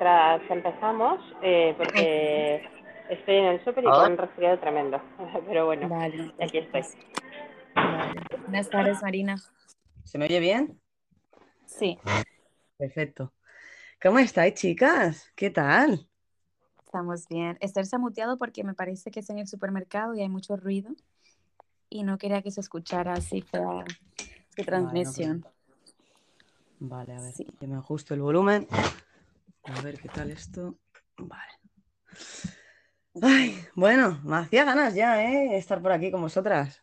mientras empezamos, eh, porque estoy en el súper y con un resfriado tremendo. Pero bueno, Vale, aquí estoy. vale. Buenas tardes, Marina. ¿Se me oye bien? Sí, Perfecto. ¿Cómo estáis, chicas? ¿Qué tal? estamos bien. Esther se ha muteado porque me parece que es en el supermercado y hay mucho ruido y no quería que se escuchara así fea su transmisión. Vale, a ver, Sí. que me ajusto el volumen. A ver qué tal esto. Vale. Ay, bueno, me hacía ganas ya, ¿eh? Estar por aquí con vosotras.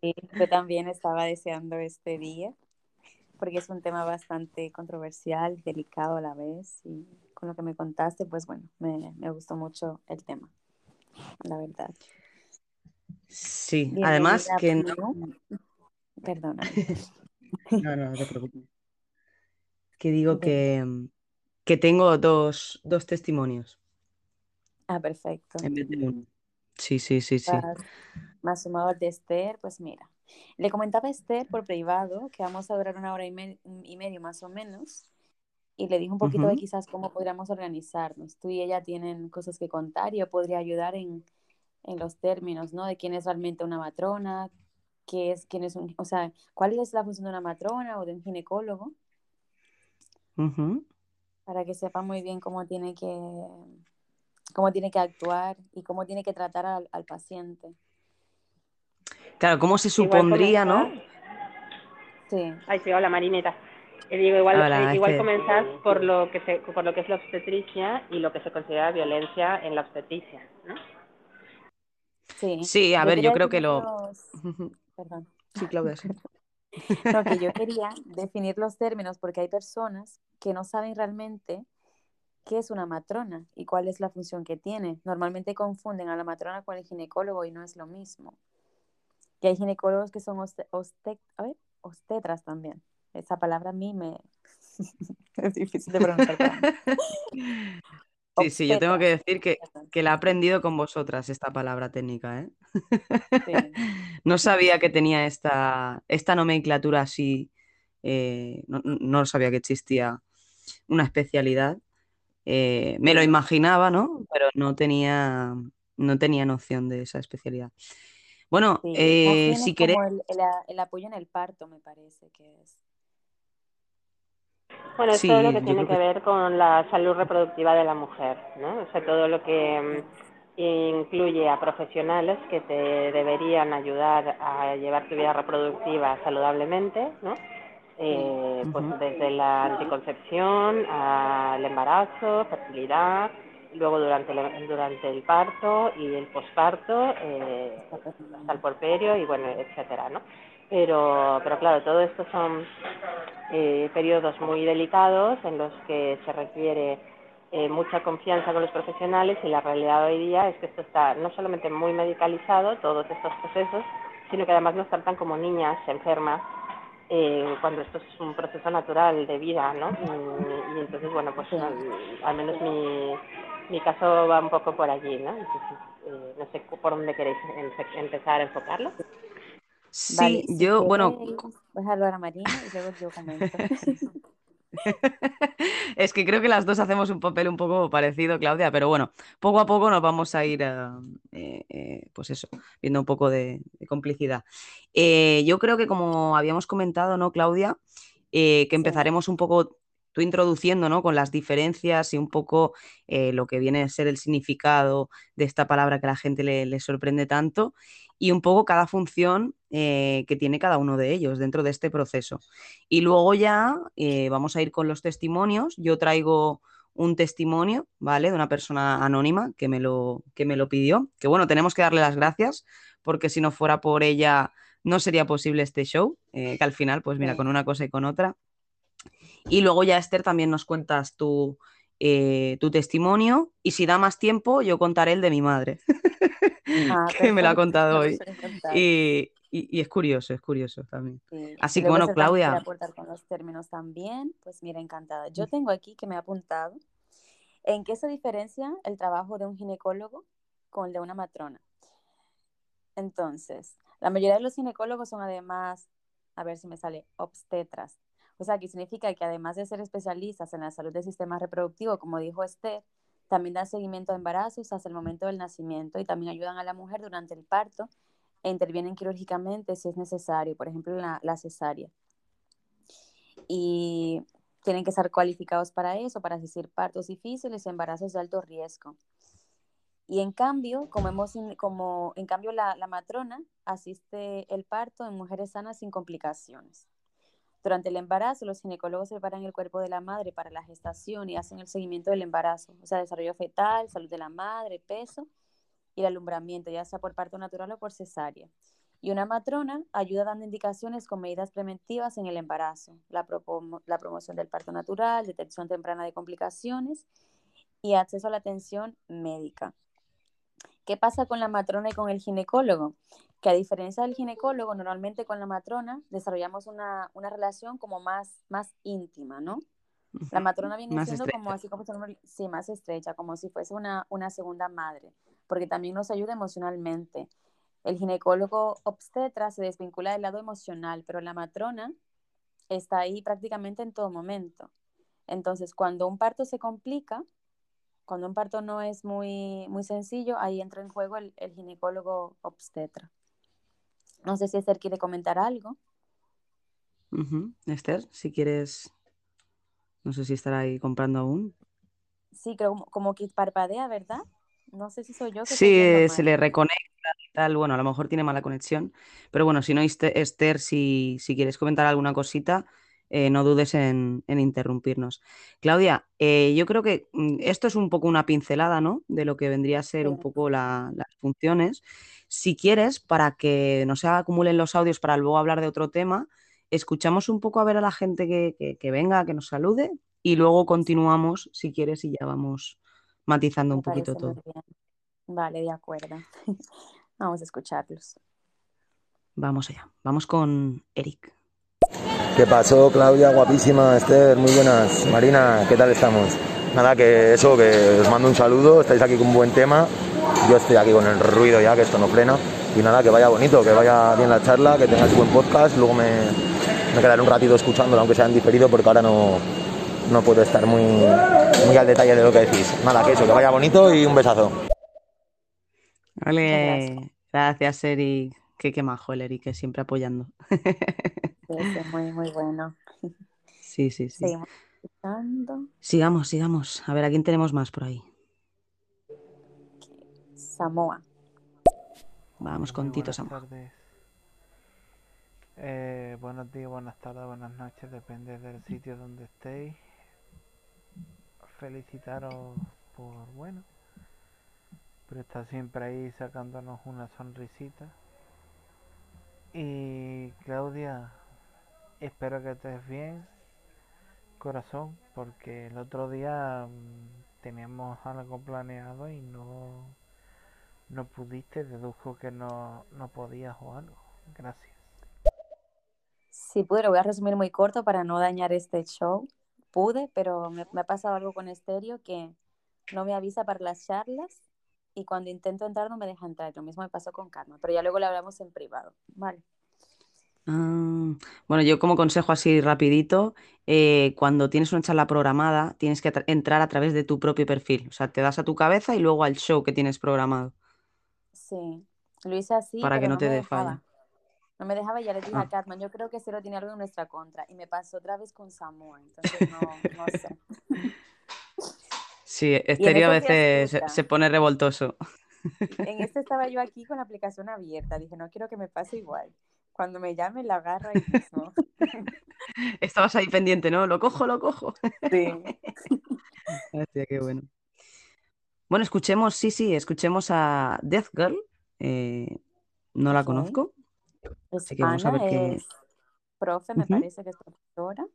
Sí, yo también estaba deseando este día porque es un tema bastante controversial, delicado a la vez y con lo que me contaste, pues bueno, me, me gustó mucho el tema, la verdad. Sí, además que no, Pru. Perdona. no, no, no te preocupes. Que digo que, que tengo dos, dos testimonios Ah, perfecto. en vez de uno. Sí, sí, sí, sí. Más, sumado de Esther, pues mira, le comentaba a Esther por privado que vamos a durar una hora y, me- y medio más o menos y le dije un poquito de quizás cómo podríamos organizarnos. Tú y ella tienen cosas que contar y yo podría ayudar en, en los términos, ¿no? De quién es realmente una matrona, qué es, quién es un, o sea, cuál es la función de una matrona o de un ginecólogo Ujú. Para que sepa muy bien cómo tiene que, cómo tiene que actuar y cómo tiene que tratar al, al paciente. Claro, ¿cómo se supondría, no? Sí, Ay, sí, hola Marineta. Eh, digo, igual, Hola, eh, igual Esther. comenzar por lo que se, por lo que es la obstetricia y lo que se considera violencia en la obstetricia, ¿no? sí. Sí, a ver, yo creo que lo... los- Ujú. Perdón. Sí, Claudia, sí. No, que yo quería definir los términos porque hay personas que no saben realmente qué es una matrona y cuál es la función que tiene. Normalmente confunden a la matrona con el ginecólogo y no es lo mismo. Y hay ginecólogos que son oste- oste- a ver, obstetras también. Esa palabra a mí me es difícil de pronunciar. Sí, sí, yo tengo que decir que, que la he aprendido con vosotras esta palabra técnica, ¿eh? Sí. No sabía que tenía esta, esta nomenclatura así, eh, no, no- sabía que existía una especialidad. Eh, me lo imaginaba, ¿no? Pero no tenía, no tenía noción de esa especialidad. Bueno, Sí, eh, si queréis, el apoyo en el parto, me parece que es. Bueno, es Sí, todo lo que tiene que que- ver con la salud reproductiva de la mujer, ¿no? O sea, todo lo que mm, incluye a profesionales que te deberían ayudar a llevar tu vida reproductiva saludablemente, ¿no? Eh, pues desde la anticoncepción al embarazo, fertilidad, luego durante el, durante el parto y el posparto, eh, hasta el porperio y bueno, etcétera, ¿no? Pero, pero claro, todo esto son eh, periodos muy delicados en los que se requiere eh, mucha confianza con los profesionales y la realidad hoy día es que esto está no solamente muy medicalizado, todos estos procesos, sino que además nos tratan como niñas enfermas eh, cuando esto es un proceso natural de vida, ¿no? Y, y entonces, bueno, pues Sí. al, al menos mi, mi caso va un poco por allí, ¿no? Entonces, eh, no sé por dónde queréis empe- empezar a enfocarlo. Vale, Sí, si yo, bueno, queréis, déjalo a Marina y luego yo comento. Es que creo que las dos hacemos un papel un poco parecido, Claudia, pero bueno, poco a poco nos vamos a ir, ah, eh, eh, pues eso, viendo un poco de, de complicidad. Eh, yo creo que como habíamos comentado, ¿no, Claudia? Que empezaremos un poco tú introduciendo, ¿no? Con las diferencias y un poco lo que viene a ser el significado de esta palabra que a la gente le, le sorprende tanto y un poco cada función eh, que tiene cada uno de ellos dentro de este proceso. Y luego ya eh, vamos a ir con los testimonios. Yo traigo un testimonio, ¿vale? De una persona anónima que me lo, que me lo pidió. Que bueno, tenemos que darle las gracias porque si no fuera por ella no sería posible este show, eh, que al final, pues mira, con una cosa y con otra. Y luego ya, Esther, también nos cuentas tu, tu testimonio y si da más tiempo, yo contaré el de mi madre, Ah, que me lo ha contado hoy. Y, y- y es curioso, es curioso también. Sí. Así que bueno, Claudia, aportar con los términos también, pues mira, encantada. Yo tengo aquí que me ha apuntado en qué se diferencia el trabajo de un ginecólogo con el de una matrona. Entonces, la mayoría de los ginecólogos son además, a ver si me sale, obstetras. O sea, que significa que además de ser especialistas en la salud del sistema reproductivo, como dijo Esther, también dan seguimiento a embarazos hasta el momento del nacimiento y también ayudan a la mujer durante el parto e intervienen quirúrgicamente si es necesario, por ejemplo, la, cesárea. Y tienen que estar cualificados para eso, para asistir partos difíciles, embarazos de alto riesgo. Y en cambio, como, hemos, como en cambio la, la matrona asiste el parto en mujeres sanas sin complicaciones. Durante el embarazo, los ginecólogos preparan el cuerpo de la madre para la gestación y hacen el seguimiento del embarazo, o sea, desarrollo fetal, salud de la madre, peso y el alumbramiento, ya sea por parto natural o por cesárea. Y una matrona ayuda dando indicaciones con medidas preventivas en el embarazo, la, la promoción del parto natural, detección temprana de complicaciones y acceso a la atención médica. ¿Qué pasa con la matrona y con el ginecólogo? Que a diferencia del ginecólogo, normalmente con la matrona desarrollamos una, una relación como más, más íntima, ¿no? La matrona viene siendo como así como sí, más estrecha, como si fuese una, una segunda madre, porque también nos ayuda emocionalmente. El ginecólogo obstetra se desvincula del lado emocional, pero la matrona está ahí prácticamente en todo momento. Entonces, cuando un parto se complica, cuando un parto no es muy, muy sencillo, ahí entra en juego el, ginecólogo obstetra. No sé si Esther quiere comentar algo. Esther, si quieres, no sé si estará ahí comprando aún. Sí, creo como que parpadea, ¿verdad? No sé si soy yo. sí, se le reconecta y tal. Bueno, a lo mejor tiene mala conexión. Pero bueno, si no, Esther, si, si quieres comentar alguna cosita, eh, no dudes en, interrumpirnos. Claudia, eh, yo creo que mm, esto es un poco una pincelada, ¿no? De lo que vendría a ser un poco las funciones. Si quieres, para que no se acumulen los audios para luego hablar de otro tema, escuchamos un poco a ver a la gente que, que venga, que nos salude y luego continuamos, si quieres, y ya vamos matizando un poquito todo. Vale, de acuerdo. Vamos a escucharlos. Vamos allá. Vamos con Eric. ¿Qué pasó, Claudia? Guapísima, Esther, muy buenas. Marina, ¿qué tal estamos? Nada, que eso, que os mando un saludo, estáis aquí con un buen tema. Yo estoy aquí con el ruido ya, que esto no frena. Y nada, que vaya bonito, que vaya bien la charla, que tengáis buen podcast. Luego me, me quedaré un ratito escuchándolo, aunque sea en diferido, porque ahora no, no puedo estar muy, muy al detalle de lo que decís. Nada, que eso, que vaya bonito y un besazo. Vale, gracias, Eric. Qué, qué majo el Eric, que siempre apoyando. es muy, muy bueno. Sí, sí, sí. Sigamos, sigamos. A ver, ¿a quién tenemos más por ahí? Samoa. Vamos con Tito Samoa. Eh, buenos días, buenas tardes, buenas noches, depende del sitio donde estéis felicitaros por, bueno, por estar siempre ahí sacándonos una sonrisita. Y Claudia, espero que estés bien, corazón, porque el otro día mm, teníamos algo planeado y no, no pudiste, dedujo que no, no podías o algo. Gracias. Sí, pude, lo voy a resumir muy corto para no dañar este show pude, pero me, ha pasado algo con Estéreo que no me avisa para las charlas y cuando intento entrar no me deja entrar. Lo mismo me pasó con Karma, pero ya luego le hablamos en privado. Vale. Ah, bueno, yo como consejo así rapidito, eh, cuando tienes una charla programada, tienes que entrar a través de tu propio perfil. O sea, te das a tu cabeza y luego al show que tienes programado. Sí, lo hice así. Para que no, te dé falla. No me dejaba y ya le dije a ah. yo creo que lo tiene algo en nuestra contra. Y me pasó otra vez con Samoa, entonces no, no sé. Sí, Estéreo a veces se, pone revoltoso. En este estaba yo aquí con la aplicación abierta. Dije, no quiero que me pase igual. Cuando me llame, la agarra y mismo. Estabas ahí pendiente, ¿no? Lo cojo, lo cojo. Sí. Hostia, qué bueno. Bueno, escuchemos, sí, sí, escuchemos a Death Girl. Eh, no la conozco. Es es profe, me parece que es profesora.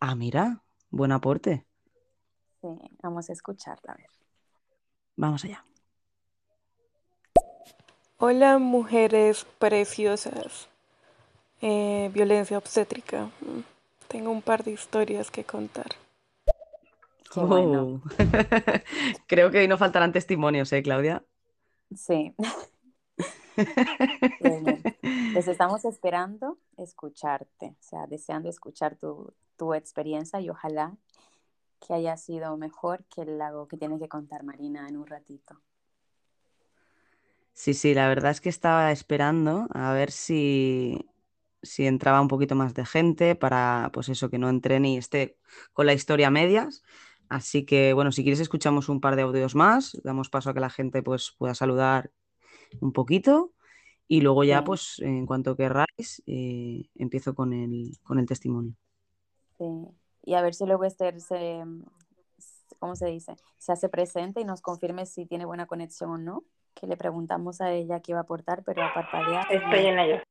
Ah, mira, buen aporte. Sí, vamos a escucharla, a ver. Vamos allá. Hola, mujeres preciosas. Eh, violencia obstétrica. Mm, tengo un par de historias que contar. Oh. Creo que hoy no faltarán testimonios, ¿eh, Claudia? Sí. Les estamos esperando escucharte, o sea, deseando escuchar tu, tu experiencia y ojalá que haya sido mejor que el lago que tiene que contar Marina en un ratito. Sí, sí, la verdad es que estaba esperando a ver si, si entraba un poquito más de gente para, pues eso, que no entre ni esté con la historia a medias. Así que, bueno, si quieres escuchamos un par de audios más, damos paso a que la gente pues pueda saludar un poquito y luego ya, Sí. pues, en cuanto querráis, eh, empiezo con el, con el testimonio. Sí. Y a ver si luego Esther se, ¿cómo se dice? Se hace presente y nos confirme si tiene buena conexión o no. Que le preguntamos a ella qué iba a aportar, pero a parpadear. Estoy en ello.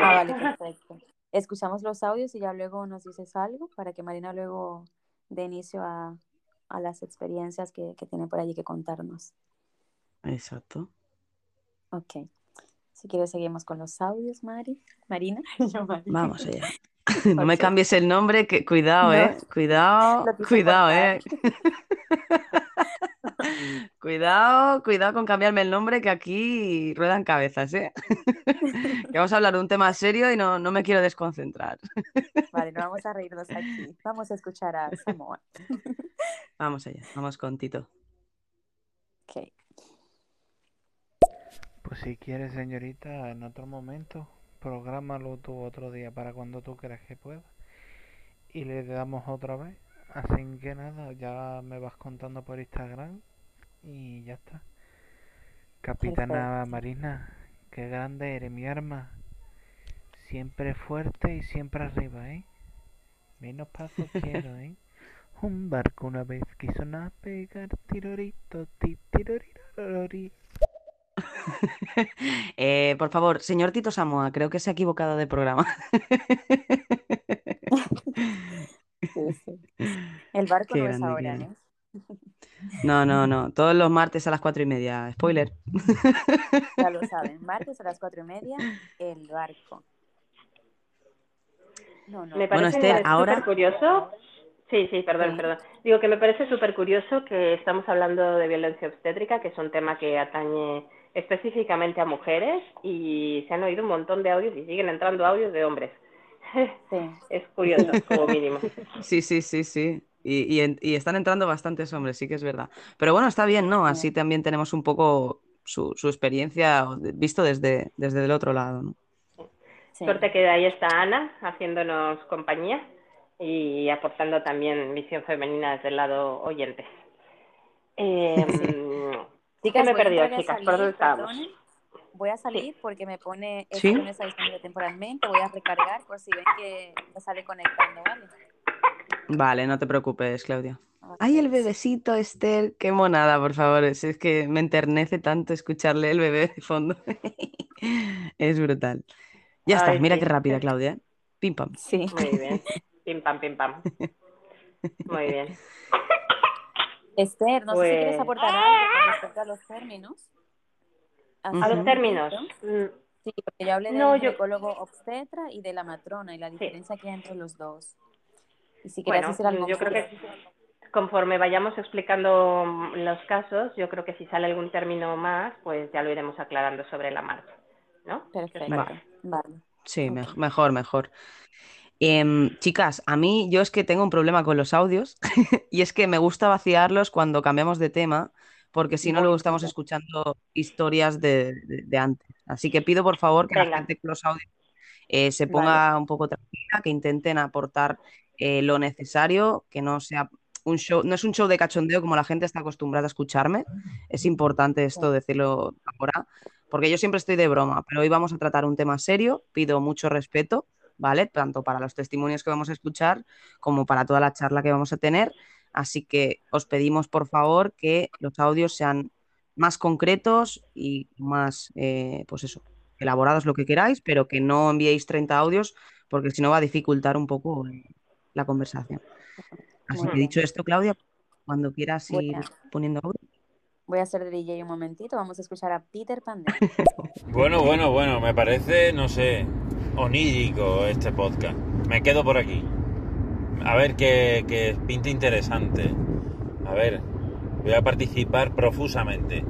Ah, vale, perfecto. Escuchamos los audios y ya luego nos dices algo para que Marina luego dé inicio a, a las experiencias que, que tiene por allí que contarnos. Exacto. Ok. Si quieres, seguimos con los audios, Mari. Marina. Yo, Mari. Vamos allá. No me cambies el nombre, que cuidado, No. eh. Cuidado, cuidado, cortar. eh. Cuidado, cuidado con cambiarme el nombre, que aquí ruedan cabezas, eh. Que vamos a hablar de un tema serio y no, no me quiero desconcentrar. Vale, no vamos a reírnos aquí. Vamos a escuchar a Samoa. Vamos allá, vamos con Tito. Ok. Pues si quieres, señorita, en otro momento, prográmalo tú otro día para cuando tú creas que puedas. Y le damos otra vez. Así que nada, ya me vas contando por Instagram y ya está. Capitana Perfecto. Marina, qué grande eres, mi arma. Siempre fuerte y siempre arriba, ¿eh? Menos pasos quiero, ¿eh? Un barco una vez quiso navegar, tirorito, ti, tirorirorori. Eh, por favor, señor Tito Samoa, creo que se ha equivocado de programa. Sí, sí. El barco Qué no es ahora. ¿eh? No, no, no. Todos los martes a las cuatro y media. Spoiler. Ya lo saben. Martes a las cuatro y media, el barco. No, no. Me Bueno, parece Esther, súper ahora- curioso. Sí, sí, perdón, Sí. perdón. Digo que me parece súper curioso que estamos hablando de violencia obstétrica, que es un tema que atañe específicamente a mujeres y se han oído un montón de audios y siguen entrando audios de hombres. Sí. Es curioso, como mínimo. Sí, sí, sí, sí. Y, y en- y están entrando bastantes hombres, sí que es verdad. Pero bueno, está bien, ¿no? Así Sí. también tenemos un poco su, su experiencia visto desde, desde el otro lado, ¿no? sí. Suerte que ahí está Ana haciéndonos compañía y aportando también visión femenina desde el lado oyente. Eh, ¿Qué Chicas, me he voy a perdido, a chicas? ¿Por dónde. Voy a salir porque me pone ¿Sí? esto que no está disponible temporalmente. Voy a recargar por si ven que me sale conectando, ¿vale? Vale, no te preocupes, Claudia. Ay, el bebecito, Esther, qué monada, por favor. Es, es que me enternece tanto escucharle el bebé de fondo. Es brutal. Ya está, mira sí. qué rápida, Claudia. ¿eh? Pim pam. Sí. Muy bien. Pim pam, pim pam. Muy bien. Esther, no sé si quieres Pues- aportar algo con respecto a los términos. Así A los términos. mm, Sí, porque yo hablé del No, yo- ginecólogo obstetra y de la matrona y la diferencia que hay entre los dos. Y si querías Bueno, decir algo yo creo que conforme vayamos explicando mm, los casos, yo creo que si sale algún término más, pues ya lo iremos aclarando sobre la marcha. ¿No? ¿Qué os Perfecto. parece? Vale. Sí, mejor, mejor. Em, chicas, a mí yo es que tengo un problema con los audios y es que me gusta vaciarlos cuando cambiamos de tema, porque si no luego estamos escuchando historias de, de- de antes. Así que pido por favor que la gente con los audios eh, se Vale. ponga un poco tranquila, que intenten aportar eh, lo necesario, que no sea un show, no es un show de cachondeo como la gente está acostumbrada a escucharme. Es importante esto decirlo ahora, porque yo siempre estoy de broma, pero hoy vamos a tratar un tema serio, pido mucho respeto, ¿vale? Tanto para los testimonios que vamos a escuchar como para toda la charla que vamos a tener. Así que os pedimos, por favor, que los audios sean más concretos y más, eh, pues eso, elaborados lo que queráis, pero que no enviéis 30 audios, porque si no va a dificultar un poco eh, la conversación. Así que dicho esto, Claudia, cuando quieras ir a- poniendo audio. Voy a hacer de DJ un momentito. Vamos a escuchar a Peter Pan. Bueno, bueno, bueno, me parece, no sé, onírico este podcast. Me quedo por aquí. A ver qué, qué pinta interesante. A ver, voy a participar profusamente.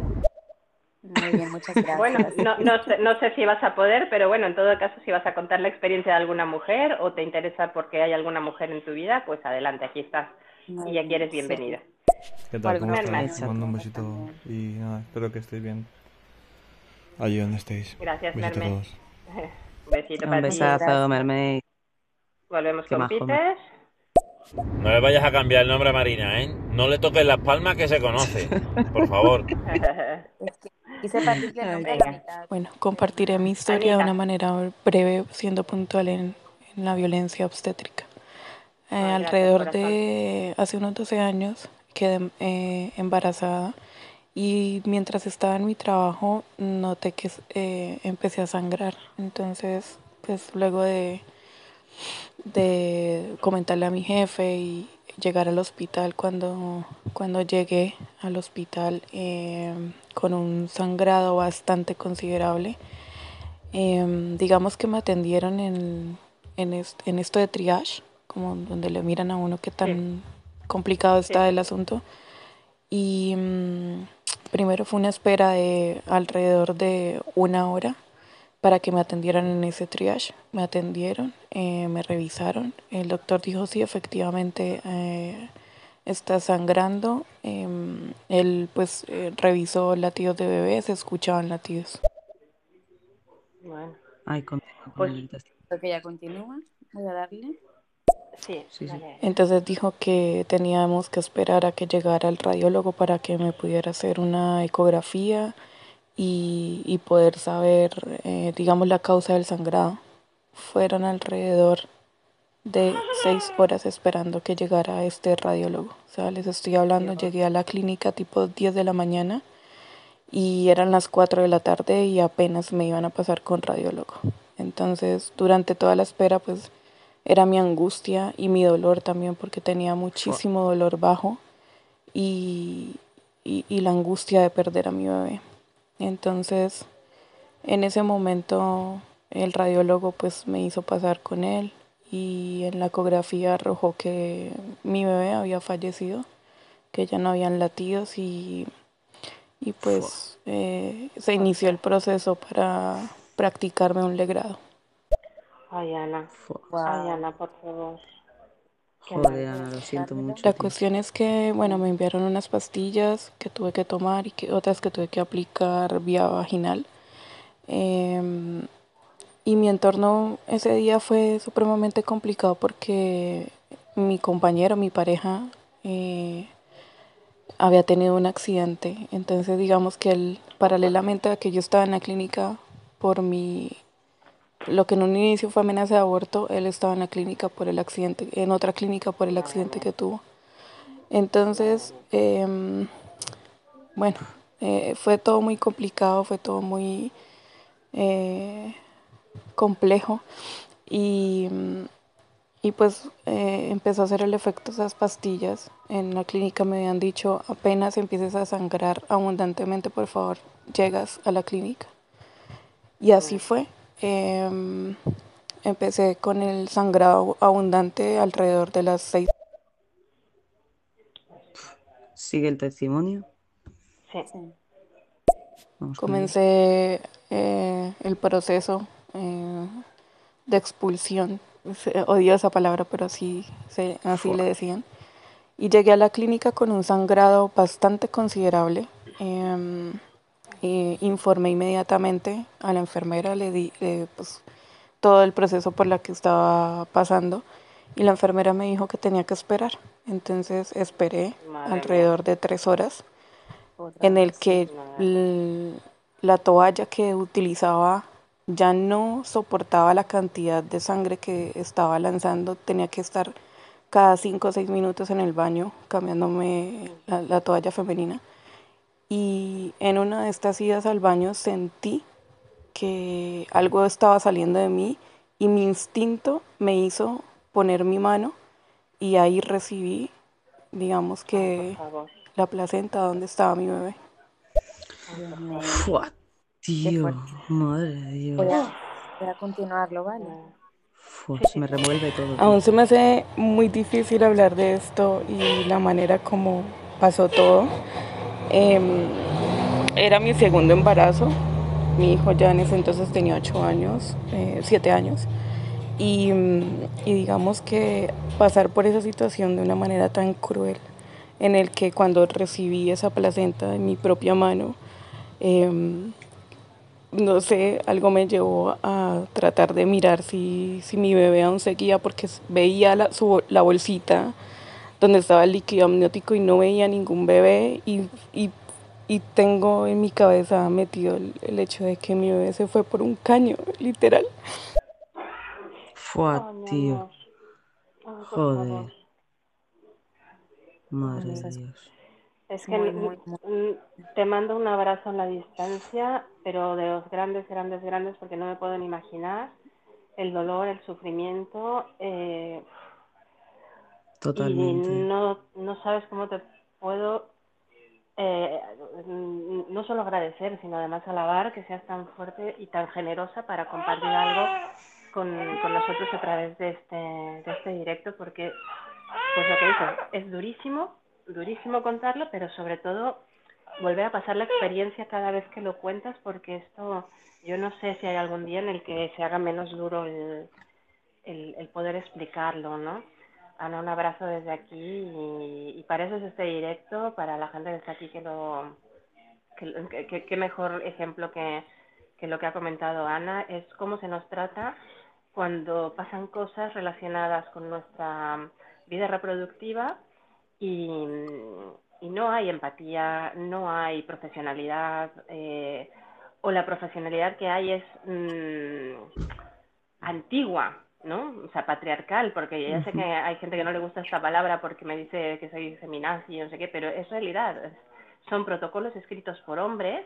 Muy bien, muchas gracias. Bueno, no, no, sé, no sé si vas a poder, pero bueno, en todo caso, si vas a contar la experiencia de alguna mujer o te interesa porque hay alguna mujer en tu vida, pues adelante, aquí estás Muy y aquí eres sí. bienvenida. ¿Qué tal? ¿Cómo? Te mando un besito y nada, espero que estéis bien. Allí donde estéis. Gracias, Besito todos. Un besito Un para ti. besazo. Mermaid. Volvemos Qué con majo, Peter. No le vayas a cambiar el nombre a Marina, ¿eh? No le toques las palmas que se conoce, por favor. Es que quise partirle el nombre a la mitad. Bueno, compartiré mi historia de una manera breve, siendo puntual en, en la violencia obstétrica. Eh, Ay, alrededor de hace unos 12 años quedé eh, embarazada y mientras estaba en mi trabajo noté que eh, empecé a sangrar. Entonces, pues luego de, de comentarle a mi jefe y llegar al hospital, cuando, cuando llegué al hospital eh, con un sangrado bastante considerable, eh, digamos que me atendieron en, en, est- en esto de triage, como donde le miran a uno qué tan complicado está Sí. el asunto. Y mm, primero fue una espera de alrededor de una hora para que me atendieran en ese triage. Me atendieron, eh, me revisaron. El doctor dijo, sí, efectivamente eh, está sangrando. Em, él pues eh, revisó latidos de bebé, se escuchaban latidos. Bueno, Ay, continúa con Pues-. Creo que ya continúa. Voy a darle. sí, Sí. Entonces dijo que teníamos que esperar a que llegara el radiólogo para que me pudiera hacer una ecografía y, y poder saber, eh, digamos, la causa del sangrado. Fueron alrededor de seis horas esperando que llegara este radiólogo. O sea, les estoy hablando, llegué a la clínica tipo 10 de la mañana y eran las 4 de la tarde y apenas me iban a pasar con radiólogo. Entonces, durante toda la espera, pues era mi angustia y mi dolor también porque tenía muchísimo dolor bajo y, y, y la angustia de perder a mi bebé. Entonces, en ese momento el radiólogo pues me hizo pasar con él y en la ecografía arrojó que mi bebé había fallecido, que ya no habían latidos y, y pues eh, se inició el proceso para practicarme un legrado. Ay, Ana. Ay, Wow. Ana, por favor. Qué Joder, mal. Ana, lo siento Dármelo. mucho. La cuestión es que, bueno, me enviaron unas pastillas que tuve que tomar y que otras que tuve que aplicar vía vaginal. Em, y mi entorno ese día fue supremamente complicado porque mi compañero, mi pareja, eh, había tenido un accidente. Entonces, digamos que él, paralelamente a que yo estaba en la clínica por mi, lo que en un inicio fue amenaza de aborto, él estaba en la clínica por el accidente, en otra clínica por el accidente que tuvo. Entonces, em, bueno, eh, fue todo muy complicado, fue todo muy eh, complejo y, y pues eh, empezó a hacer el efecto esas pastillas. En la clínica me habían dicho, apenas empieces a sangrar abundantemente, por favor, llegas a la clínica. Y así fue. Em, empecé con el sangrado abundante alrededor de las seis. Sigue el testimonio. Sí. Vamos. Comencé eh, el proceso eh, de expulsión. Odio esa palabra, pero así, se- así le decían. Y llegué a la clínica con un sangrado bastante considerable. Em, informé inmediatamente a la enfermera, le di eh, pues, todo el proceso por la que estaba pasando. Y la enfermera me dijo que tenía que esperar. Entonces esperé Madre alrededor de tres horas en el que la toalla que utilizaba ya no soportaba la cantidad de sangre que estaba lanzando, tenía que estar cada cinco o seis minutos en el baño cambiándome la, la toalla femenina. Y en una de estas idas al baño sentí que algo estaba saliendo de mí y mi instinto me hizo poner mi mano y ahí recibí, digamos que la placenta donde estaba mi bebé. Fua, tío, madre de Dios. Voy a, voy a continuarlo, ¿vale? Fua, se me revuelve todo. tío. Aún se me hace muy difícil hablar de esto y la manera como pasó todo. Em, era mi segundo embarazo. Mi hijo ya en ese entonces tenía ocho años, eh, siete años. Y, y, digamos que pasar por esa situación de una manera tan cruel, en el que cuando recibí esa placenta en mi propia mano, eh, no sé, algo me llevó a tratar de mirar si, si mi bebé aún seguía, porque veía la, su, la bolsita donde estaba el líquido amniótico y no veía ningún bebé y, y, y tengo en mi cabeza metido el, el, hecho de que mi bebé se fue por un caño, literal. Fue, tío. Joder. Madre de Dios. Es que muy, muy, muy... te mando un abrazo en la distancia, pero de los grandes, grandes, grandes, porque no me puedo ni imaginar el dolor, el sufrimiento. Eh, Totalmente. Y no, no sabes cómo te puedo eh, no solo agradecer, sino además alabar que seas tan fuerte y tan generosa para compartir algo con, con nosotros a través de este, de este directo, porque, pues lo que dices, es durísimo, durísimo contarlo, pero sobre todo volver a pasar la experiencia cada vez que lo cuentas, porque esto, yo no sé si hay algún día en el que se haga menos duro el, el, el poder explicarlo, ¿no? Ana, un abrazo desde aquí y, para eso es este directo, para la gente que está aquí que lo... que, mejor ejemplo que, lo que ha comentado Ana, es cómo se nos trata cuando pasan cosas relacionadas con nuestra vida reproductiva y, y no hay empatía, no hay profesionalidad, eh, o la profesionalidad que hay es mmm, antigua, ¿no? O sea, patriarcal, porque ya sé que hay gente que no le gusta esta palabra porque me dice que soy feminazi y no sé qué, pero es realidad. Son protocolos escritos por hombres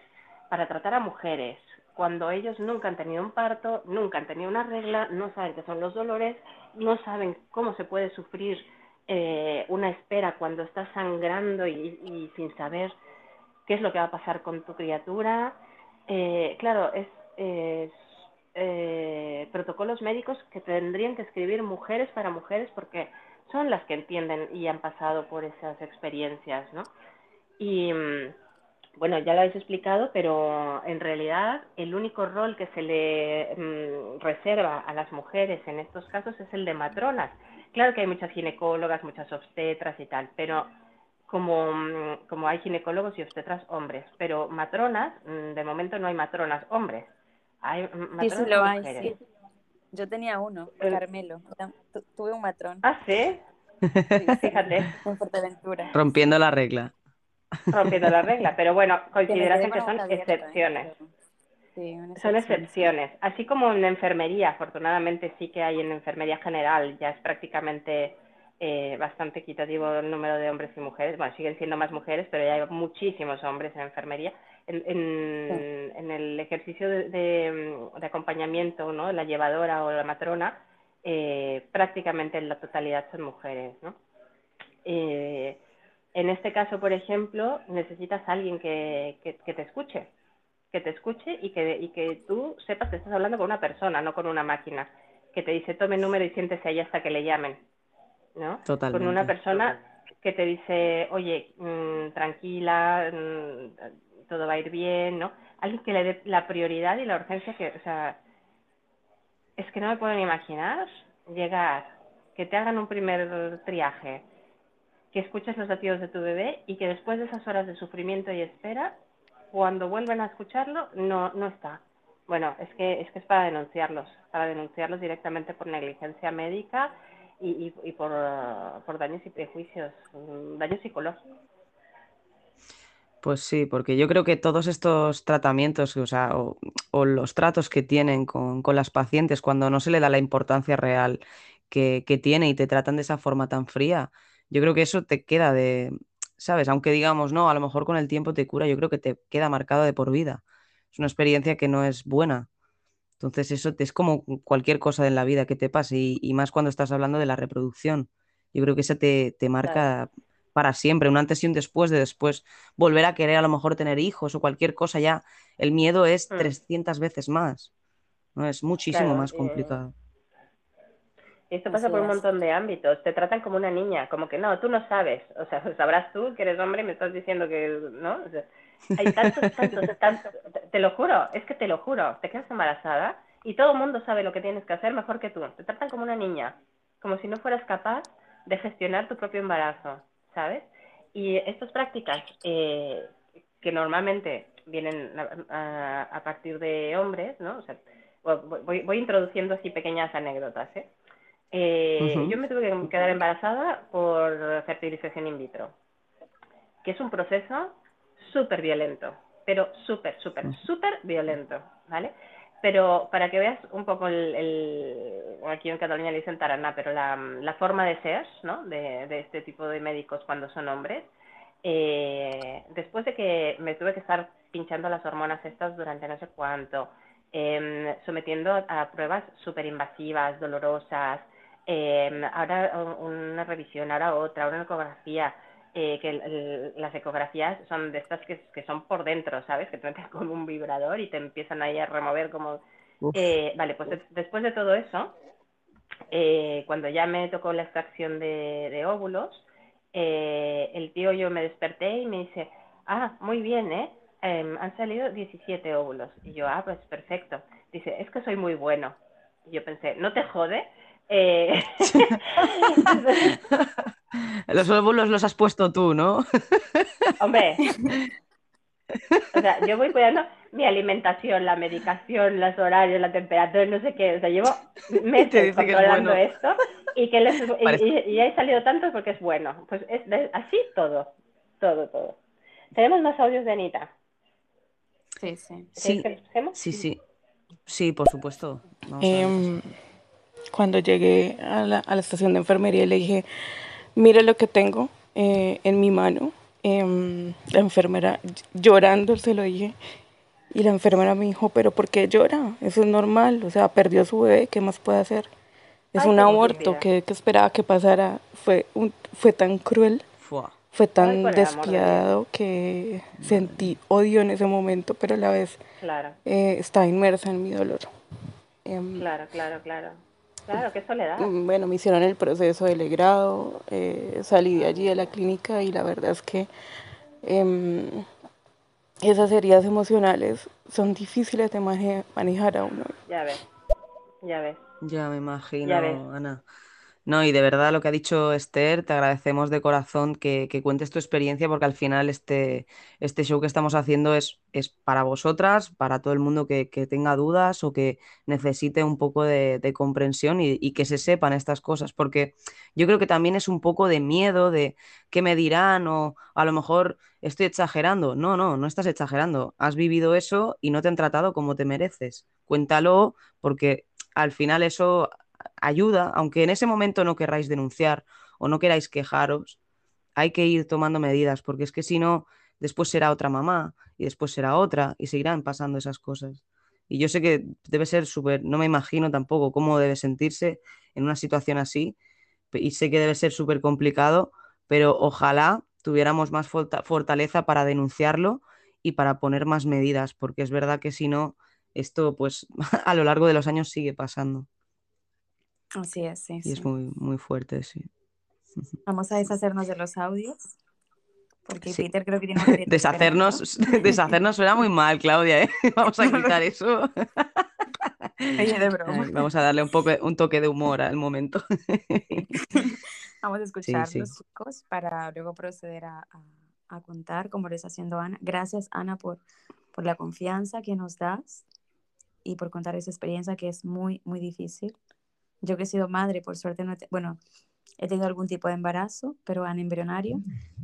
para tratar a mujeres, cuando ellos nunca han tenido un parto, nunca han tenido una regla, no saben qué son los dolores, no saben cómo se puede sufrir eh, una espera cuando estás sangrando y, y, sin saber qué es lo que va a pasar con tu criatura. Eh, claro, es, es eh, protocolos médicos que tendrían que escribir mujeres para mujeres porque son las que entienden y han pasado por esas experiencias, ¿no? Y bueno, ya lo habéis explicado, pero en realidad el único rol que se le mm, reserva a las mujeres en estos casos es el de matronas. Claro que hay muchas ginecólogas, muchas obstetras y tal, pero como, como hay ginecólogos y obstetras hombres, pero matronas, de momento no hay matronas hombres. Hay sí, sí lo hay, sí. Yo tenía uno, Carmelo. Tuve un matrón. Ah, sí. sí Fíjate. En Fuerteventura. Rompiendo la regla. Rompiendo la regla, pero bueno, considerasen que son excepciones. Sí, son excepciones. Así como en enfermería, afortunadamente sí que hay en enfermería general, ya es prácticamente eh, bastante equitativo el número de hombres y mujeres. Bueno, siguen siendo más mujeres, pero ya hay muchísimos hombres en enfermería. En, en, sí. en el ejercicio de, de, de, acompañamiento, ¿no? la llevadora o la matrona, eh, prácticamente en la totalidad son mujeres. ¿no? Eh, en este caso, por ejemplo, necesitas a alguien que, que, que te escuche, que te escuche y que, y que tú sepas que estás hablando con una persona, no con una máquina, que te dice tome número y siéntese ahí hasta que le llamen. ¿no? Totalmente. Con una persona que te dice, oye, mmm, tranquila, mmm, todo va a ir bien, ¿no? Alguien que le dé la prioridad y la urgencia que, o sea, es que no me puedo ni imaginar llegar, que te hagan un primer triaje, que escuches los latidos de tu bebé y que después de esas horas de sufrimiento y espera, cuando vuelven a escucharlo, no, no está. Bueno, es que, es que es para denunciarlos, para denunciarlos directamente por negligencia médica y, y, y por, por daños y prejuicios, um, daños psicológicos. Pues sí, porque yo creo que todos estos tratamientos, o sea, o, o los tratos que tienen con, con, las pacientes cuando no se le da la importancia real que, que, tiene y te tratan de esa forma tan fría, yo creo que eso te queda de, ¿sabes? Aunque digamos, no, a lo mejor con el tiempo te cura, yo creo que te queda marcado de por vida. Es una experiencia que no es buena. Entonces eso es como cualquier cosa en la vida que te pase y, y más cuando estás hablando de la reproducción. Yo creo que eso te, te marca claro. Para siempre, un antes y un después de después volver a querer a lo mejor tener hijos o cualquier cosa ya. El miedo es mm. 300 veces más. ¿no? Es muchísimo claro, más complicado. Y esto pasa Así por un montón de ámbitos. Te tratan como una niña, como que no, tú no sabes. O sea, sabrás tú que eres hombre y me estás diciendo que, ¿no? O sea, hay tantos, tantos, tantos. te- Te lo juro, es que te lo juro. Te quedas embarazada y todo el mundo sabe lo que tienes que hacer mejor que tú. Te tratan como una niña, como si no fueras capaz de gestionar tu propio embarazo, ¿sabes? Y estas prácticas eh, que normalmente vienen a, a- a partir de hombres, ¿no? O sea, voy, voy- introduciendo así pequeñas anécdotas, ¿eh? Eh. Yo me tuve que quedar embarazada por fertilización in vitro, que es un proceso súper violento, pero súper, súper, súper violento, ¿vale? Pero para que veas un poco el, el- aquí en Cataluña le dicen tarana, pero la, la forma de ser, ¿no? De, de este tipo de médicos cuando son hombres, eh, después de que me tuve que estar pinchando las hormonas estas durante no sé cuánto, em, sometiendo a, pruebas súper invasivas, dolorosas, em, ahora una revisión, ahora otra, ahora una ecografía, eh, que el- las ecografías son de estas que, que son por dentro, ¿sabes? Que te meten con un vibrador y te empiezan ahí a remover como... Eh, vale, pues de- después de todo eso, eh, cuando ya me tocó la extracción de, de óvulos, eh, el tío yo me desperté y me dice, ah, muy bien, ¿eh? Em, han salido 17 óvulos. Y yo, ah, pues perfecto. Dice, es que soy muy bueno. Y yo pensé, ¿no te jode? Eh, Los óvulos los has puesto tú, ¿no? Hombre, o sea, yo voy cuidando mi alimentación, la medicación, los horarios, la temperatura, no sé qué. O sea, llevo meses es controlando bueno. esto y que les, y, Parece- y- y he salido tanto porque es bueno. Pues es de- así todo, todo, todo. Tenemos más audios de Anita. Sí, sí. Sí, sí, sí. Sí, por supuesto. Em, cuando llegué a la, a la estación de enfermería le dije, mire lo que tengo eh, en mi mano. Em, la enfermera ll- llorando se lo dije. Y la enfermera me dijo, pero ¿por qué llora? Eso es normal. O sea, perdió a su bebé, ¿qué más puede hacer? Es Ay, un aborto que, que esperaba que pasara. Fue, un, fue tan cruel, Fua. fue tan despiadado que sentí odio en ese momento, pero a la vez Claro, eh, estaba inmersa en mi dolor. Em, claro, claro, claro. Claro, qué soledad. Mm, Bueno, me hicieron el proceso de legrado, eh, salí de allí de la clínica y la verdad es que em, esas heridas emocionales son difíciles de maneja- manejar a uno. Ya ves, ya ves. Ya me imagino, Ya ves. Ana. No, y de verdad lo que ha dicho Esther, te agradecemos de corazón que, que cuentes tu experiencia porque al final este, este show que estamos haciendo es, es para vosotras, para todo el mundo que, que tenga dudas o que necesite un poco de, comprensión y, y que se sepan estas cosas, porque yo creo que también es un poco de miedo de qué me dirán o a lo mejor estoy exagerando. No, no, no estás exagerando. Has vivido eso y no te han tratado como te mereces. Cuéntalo porque al final eso ayuda, aunque en ese momento no querráis denunciar o no queráis quejaros, hay que ir tomando medidas, porque es que si no, después será otra mamá y después será otra y seguirán pasando esas cosas. Y yo sé que debe ser súper, no me imagino tampoco cómo debe sentirse en una situación así y sé que debe ser súper complicado, pero ojalá tuviéramos más forta- fortaleza para denunciarlo y para poner más medidas, porque es verdad que si no, esto pues a lo largo de los años sigue pasando. Así es, sí, Y sí. es muy, muy fuerte, sí. Vamos a deshacernos de los audios, porque Sí. Peter creo que tiene grieta Deshacernos, deshacernos suena muy mal, Claudia, ¿eh? Vamos a quitar eso. de broma. Vamos a darle un, poco, un toque de humor al momento. Vamos a escucharlos, sí. chicos, para luego proceder a, a- a contar, como lo está haciendo Ana. Gracias, Ana, por, por la confianza que nos das y por contar esa experiencia que es muy, muy difícil. Yo que he sido madre, por suerte, no he te- bueno, he tenido algún tipo de embarazo, pero anembrionario.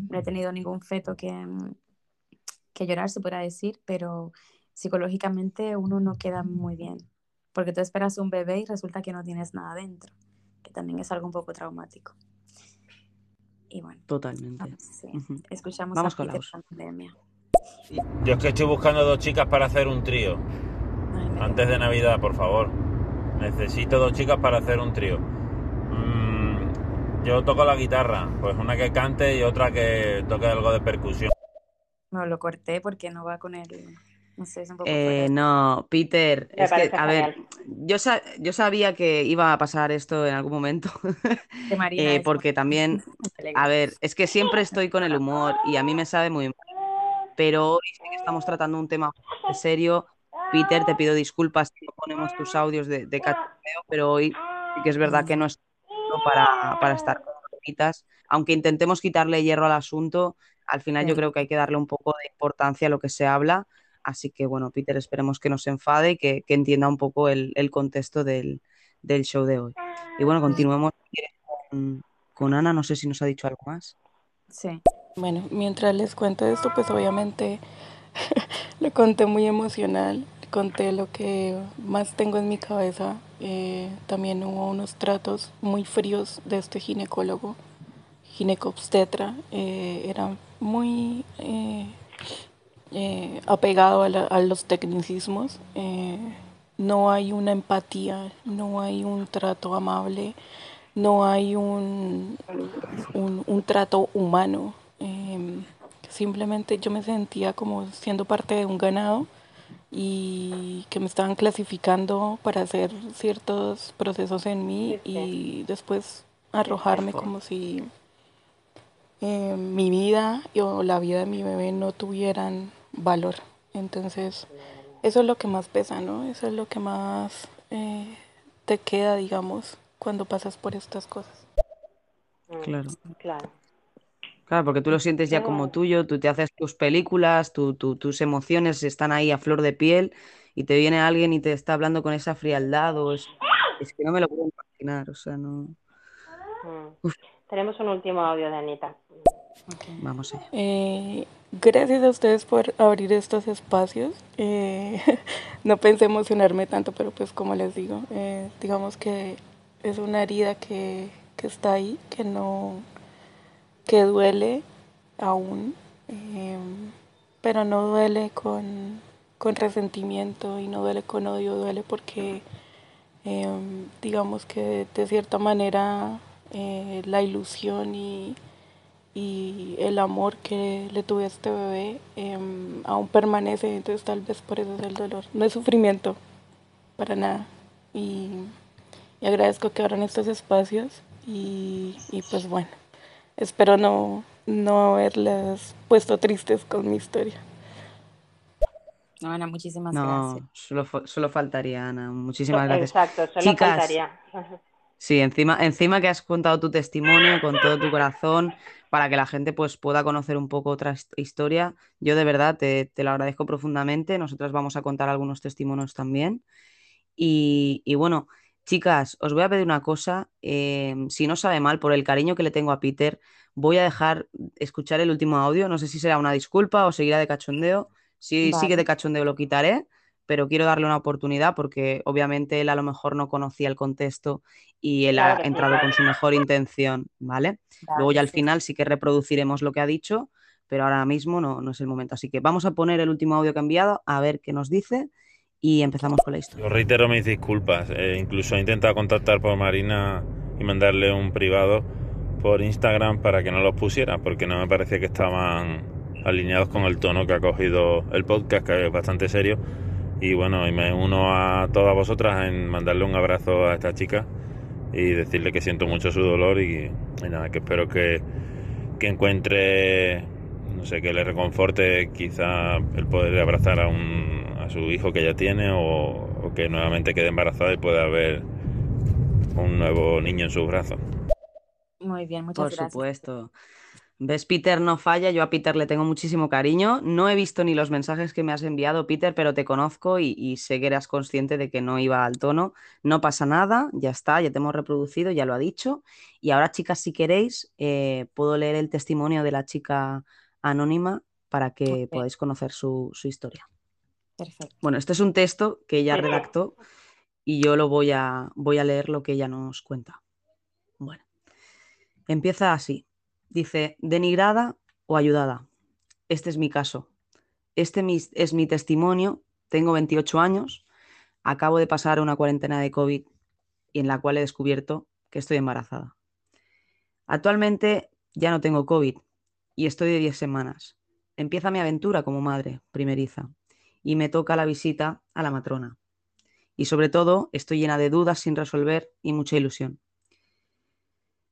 No he tenido ningún feto que, mm, que llorar, se pueda decir, pero psicológicamente uno no queda muy bien, porque tú esperas un bebé y resulta que no tienes nada dentro, que también es algo un poco traumático. Y bueno, Totalmente. vamos, sí, Ujú. escuchamos Vamos a con la. Pandemia. Yo es que estoy buscando dos chicas para hacer un trío. Ay, Antes de Navidad, por favor. Necesito dos chicas para hacer un trío. Mm, yo toco la guitarra, pues una que cante y otra que toque algo de percusión. No, lo corté porque no va con el, No sé, es un poco Eh, no, Peter, Me es que, a ver, yo, sa- yo sabía que iba a pasar esto en algún momento, De Marina eh, porque también, a ver, es que siempre estoy con el humor y a mí me sabe muy mal, pero hoy sí que estamos tratando un tema serio. Peter, te pido disculpas si no ponemos tus audios de, de cachondeo, pero hoy sí que es verdad que no es para, para estar con bromitas. Aunque intentemos quitarle hierro al asunto, al final yo creo que hay que darle un poco de importancia a lo que se habla. Así que bueno, Peter, esperemos que no se enfade y que, que entienda un poco el, el contexto del, del show de hoy. Y bueno, continuemos con, con Ana, no sé si nos ha dicho algo más. Sí. Bueno, mientras les cuento esto, pues obviamente lo conté muy emocional, conté lo que más tengo en mi cabeza. Eh, también hubo unos tratos muy fríos de este ginecólogo, ginecobstetra. Eh, era muy eh, eh, apegado a, la- a los tecnicismos. No hay una empatía, no hay un trato amable, no hay un, un, un trato humano. Em, simplemente yo me sentía como siendo parte de un ganado y que me estaban clasificando para hacer ciertos procesos en mí y después arrojarme como si eh, mi vida y- o la vida de mi bebé no tuvieran valor. Entonces, eso es lo que más pesa, ¿no? Eso es lo que más eh, te queda, digamos, cuando pasas por estas cosas. Mm, Claro. Claro. Claro, porque tú lo sientes ya como tuyo, tú te haces tus películas, tu- tu- tus emociones están ahí a flor de piel y te viene alguien y te está hablando con esa frialdad o es, es que no me lo puedo imaginar, o sea, no... mm. Tenemos un último audio de Anita. Ok. Vamos allá. Eh, gracias a ustedes por abrir estos espacios. Eh, no pensé emocionarme tanto, pero pues como les digo, eh, digamos que es una herida que, que está ahí, que no, que duele aún, eh, pero no duele con, con resentimiento y no duele con odio, duele porque eh, digamos que de cierta manera eh, la ilusión y, y el amor que le tuve a este bebé em, aún permanece, entonces tal vez por eso es el dolor. No es sufrimiento, para nada. Y, y agradezco que abran estos espacios y, y pues bueno, espero no, no haberlas puesto tristes con mi historia. No, Ana, muchísimas No, gracias. solo, solo faltaría, Ana. Muchísimas gracias. Exacto, solo Chicas, faltaría. Sí, encima, encima que has contado tu testimonio con todo tu corazón para que la gente pues pueda conocer un poco otra his- historia. Yo de verdad te, te lo agradezco profundamente. Nosotras vamos a contar algunos testimonios también. Y, y bueno, chicas, os voy a pedir una cosa. eh, si no sabe mal, por el cariño que le tengo a Peter, voy a dejar escuchar el último audio. No sé si será una disculpa o seguirá de cachondeo. Si sigue de Vale. cachondeo lo quitaré, pero quiero darle una oportunidad porque obviamente él a lo mejor no conocía el contexto y él Claro ha entrado con su mejor intención, ¿vale? Luego ya Vale, al sí. final sí que reproduciremos lo que ha dicho, pero ahora mismo no, no es el momento. Así que vamos a poner el último audio que ha enviado, a ver qué nos dice y empezamos con la historia. Yo reitero mis disculpas. eh, incluso he intentado contactar por Marina y mandarle un privado por Instagram para que no los pusiera, porque no me parecía que estaban alineados con el tono que ha cogido el podcast, que es bastante serio. Y bueno, y me uno a todas vosotras en mandarle un abrazo a esta chica y decirle que siento mucho su dolor y, y nada, que espero que, que encuentre, no sé, que le reconforte quizá el poder abrazar a, un, a su hijo que ya tiene o, o que nuevamente quede embarazada y pueda haber un nuevo niño en sus brazos. Muy bien, muchas Por gracias. supuesto. ¿Ves? Peter no falla, yo a Peter le tengo muchísimo cariño. No he visto ni los mensajes que me has enviado, Peter, pero te conozco y, y sé que eras consciente de que no iba al tono. No pasa nada, ya está, ya te hemos reproducido, ya lo ha dicho. Y ahora, chicas, si queréis, eh, puedo leer el testimonio de la chica anónima para que podáis conocer su, su historia. Perfecto. Bueno, este es un texto que ella redactó y yo lo voy a, voy a leer lo que ella nos cuenta. Bueno, empieza así. Dice, denigrada o ayudada. Este es mi caso. Este es mi testimonio. Tengo 28 años. Acabo de pasar una cuarentena de COVID y en la cual he descubierto que estoy embarazada. Actualmente ya no tengo COVID y estoy de 10 semanas. Empieza mi aventura como madre primeriza y me toca la visita a la matrona. Y sobre todo, estoy llena de dudas sin resolver y mucha ilusión.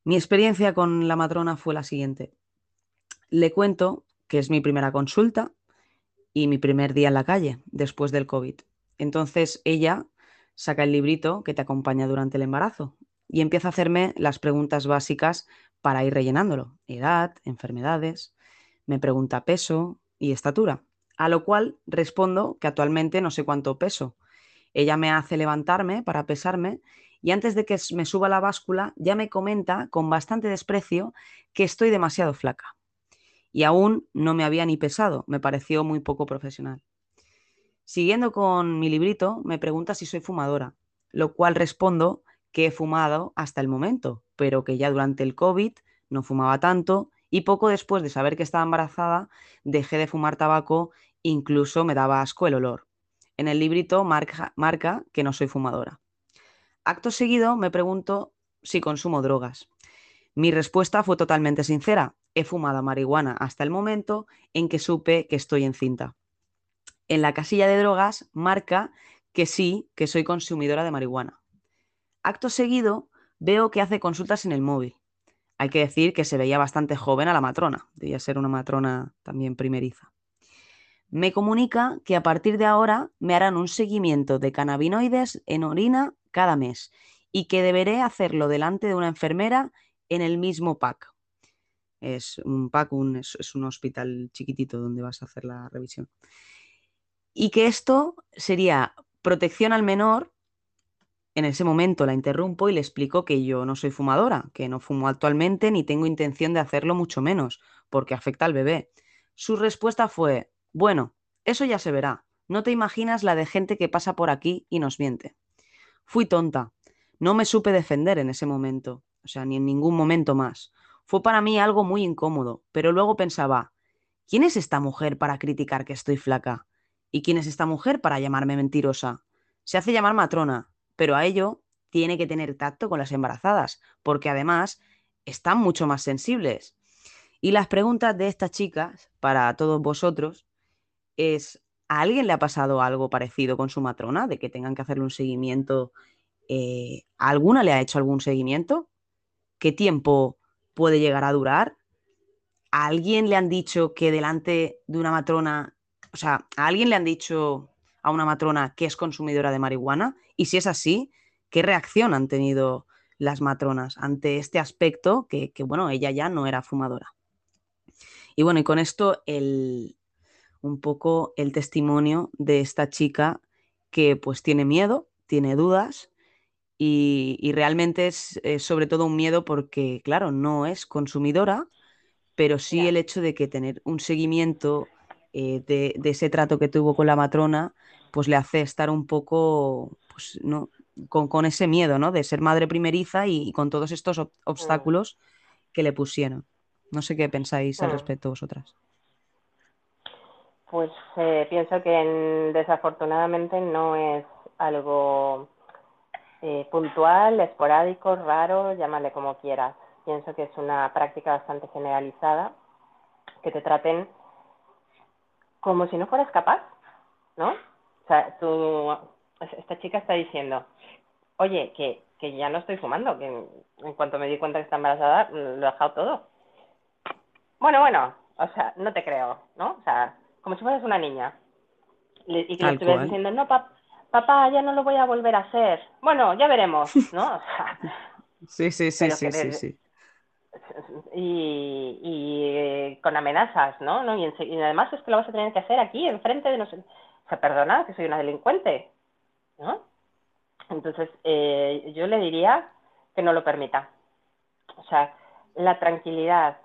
Mi experiencia con la matrona fue la siguiente. Le cuento que es mi primera consulta y mi primer día en la calle después del COVID. Entonces ella saca el librito que te acompaña durante el embarazo y empieza a hacerme las preguntas básicas para ir rellenándolo. Edad, enfermedades, me pregunta peso y estatura, a lo cual respondo que actualmente no sé cuánto peso. Ella me hace levantarme para pesarme y antes de que me suba la báscula ya me comenta con bastante desprecio que estoy demasiado flaca. Y aún no me había ni pesado, me pareció muy poco profesional. Siguiendo con mi librito, me pregunta si soy fumadora, lo cual respondo que he fumado hasta el momento, pero que ya durante el COVID no fumaba tanto y poco después de saber que estaba embarazada dejé de fumar tabaco, incluso me daba asco el olor. En el librito marca, que no soy fumadora. Acto seguido me pregunto si consumo drogas. Mi respuesta fue totalmente sincera. He fumado marihuana hasta el momento en que supe que estoy encinta. En la casilla de drogas marca que sí, que soy consumidora de marihuana. Acto seguido veo que hace consultas en el móvil. Hay que decir que se veía bastante joven a la matrona, debía ser una matrona también primeriza. Me comunica que a partir de ahora me harán un seguimiento de cannabinoides en orina cada mes y que deberé hacerlo delante de una enfermera en el mismo PAC. Es un PAC, es, un hospital chiquitito donde vas a hacer la revisión. Y que esto sería protección al menor en ese momento la interrumpo y le explico que yo no soy fumadora, que no fumo actualmente ni tengo intención de hacerlo mucho menos, porque afecta al bebé. Su respuesta fue, bueno, eso ya se verá. No te imaginas la de gente que pasa por aquí y nos miente. Fui tonta. No me supe defender en ese momento, o sea, ni en ningún momento más. Fue para mí algo muy incómodo, pero luego pensaba, ¿quién es esta mujer para criticar que estoy flaca? ¿Y quién es esta mujer para llamarme mentirosa? Se hace llamar matrona, pero a ello tiene que tener tacto con las embarazadas, porque además están mucho más sensibles. Y las preguntas de estas chicas, para todos vosotros, es, ¿a alguien le ha pasado algo parecido con su matrona, de que tengan que hacerle un seguimiento? Eh, ¿A alguna le ha hecho algún seguimiento? ¿Qué tiempo puede llegar a durar? ¿A alguien le han dicho que delante de una matrona, o sea, ¿a alguien le han dicho a una matrona que es consumidora de marihuana? Y si es así, ¿qué reacción han tenido las matronas ante este aspecto que, bueno, ella ya no era fumadora? Y bueno, y con esto el, un poco el testimonio de esta chica que pues tiene miedo, tiene dudas y, realmente es, sobre todo un miedo porque, claro, no es consumidora, pero sí el hecho de que tener un seguimiento eh, de, de, ese trato que tuvo con la matrona pues le hace estar un poco, pues, ¿no? Con, ese miedo, ¿no? De ser madre primeriza y, con todos estos obstáculos que le pusieron. No sé qué pensáis al respecto vosotras. Pues eh, pienso que desafortunadamente no es algo eh, puntual, esporádico, raro, llámale como quieras. Pienso que es una práctica bastante generalizada, que te traten como si no fueras capaz, ¿no? O sea, tú, esta chica está diciendo, oye, que, que ya no estoy fumando, que en, cuanto me di cuenta que está embarazada, lo he dejado todo. Bueno, bueno, o sea, no te creo, ¿no? O sea, como si fueras una niña. y que le estuvieras diciendo, no, papá, ya no lo voy a volver a hacer. Bueno, ya veremos, ¿no? O sea, sí, sí, sí, sí, sí, sí. Y, y eh, con amenazas, ¿no? ¿no? Y, y, además es que lo vas a tener que hacer aquí, enfrente de nosotros se perdona, que soy una delincuente, ¿no? Entonces, eh, yo le diría que no lo permita. O sea, la tranquilidad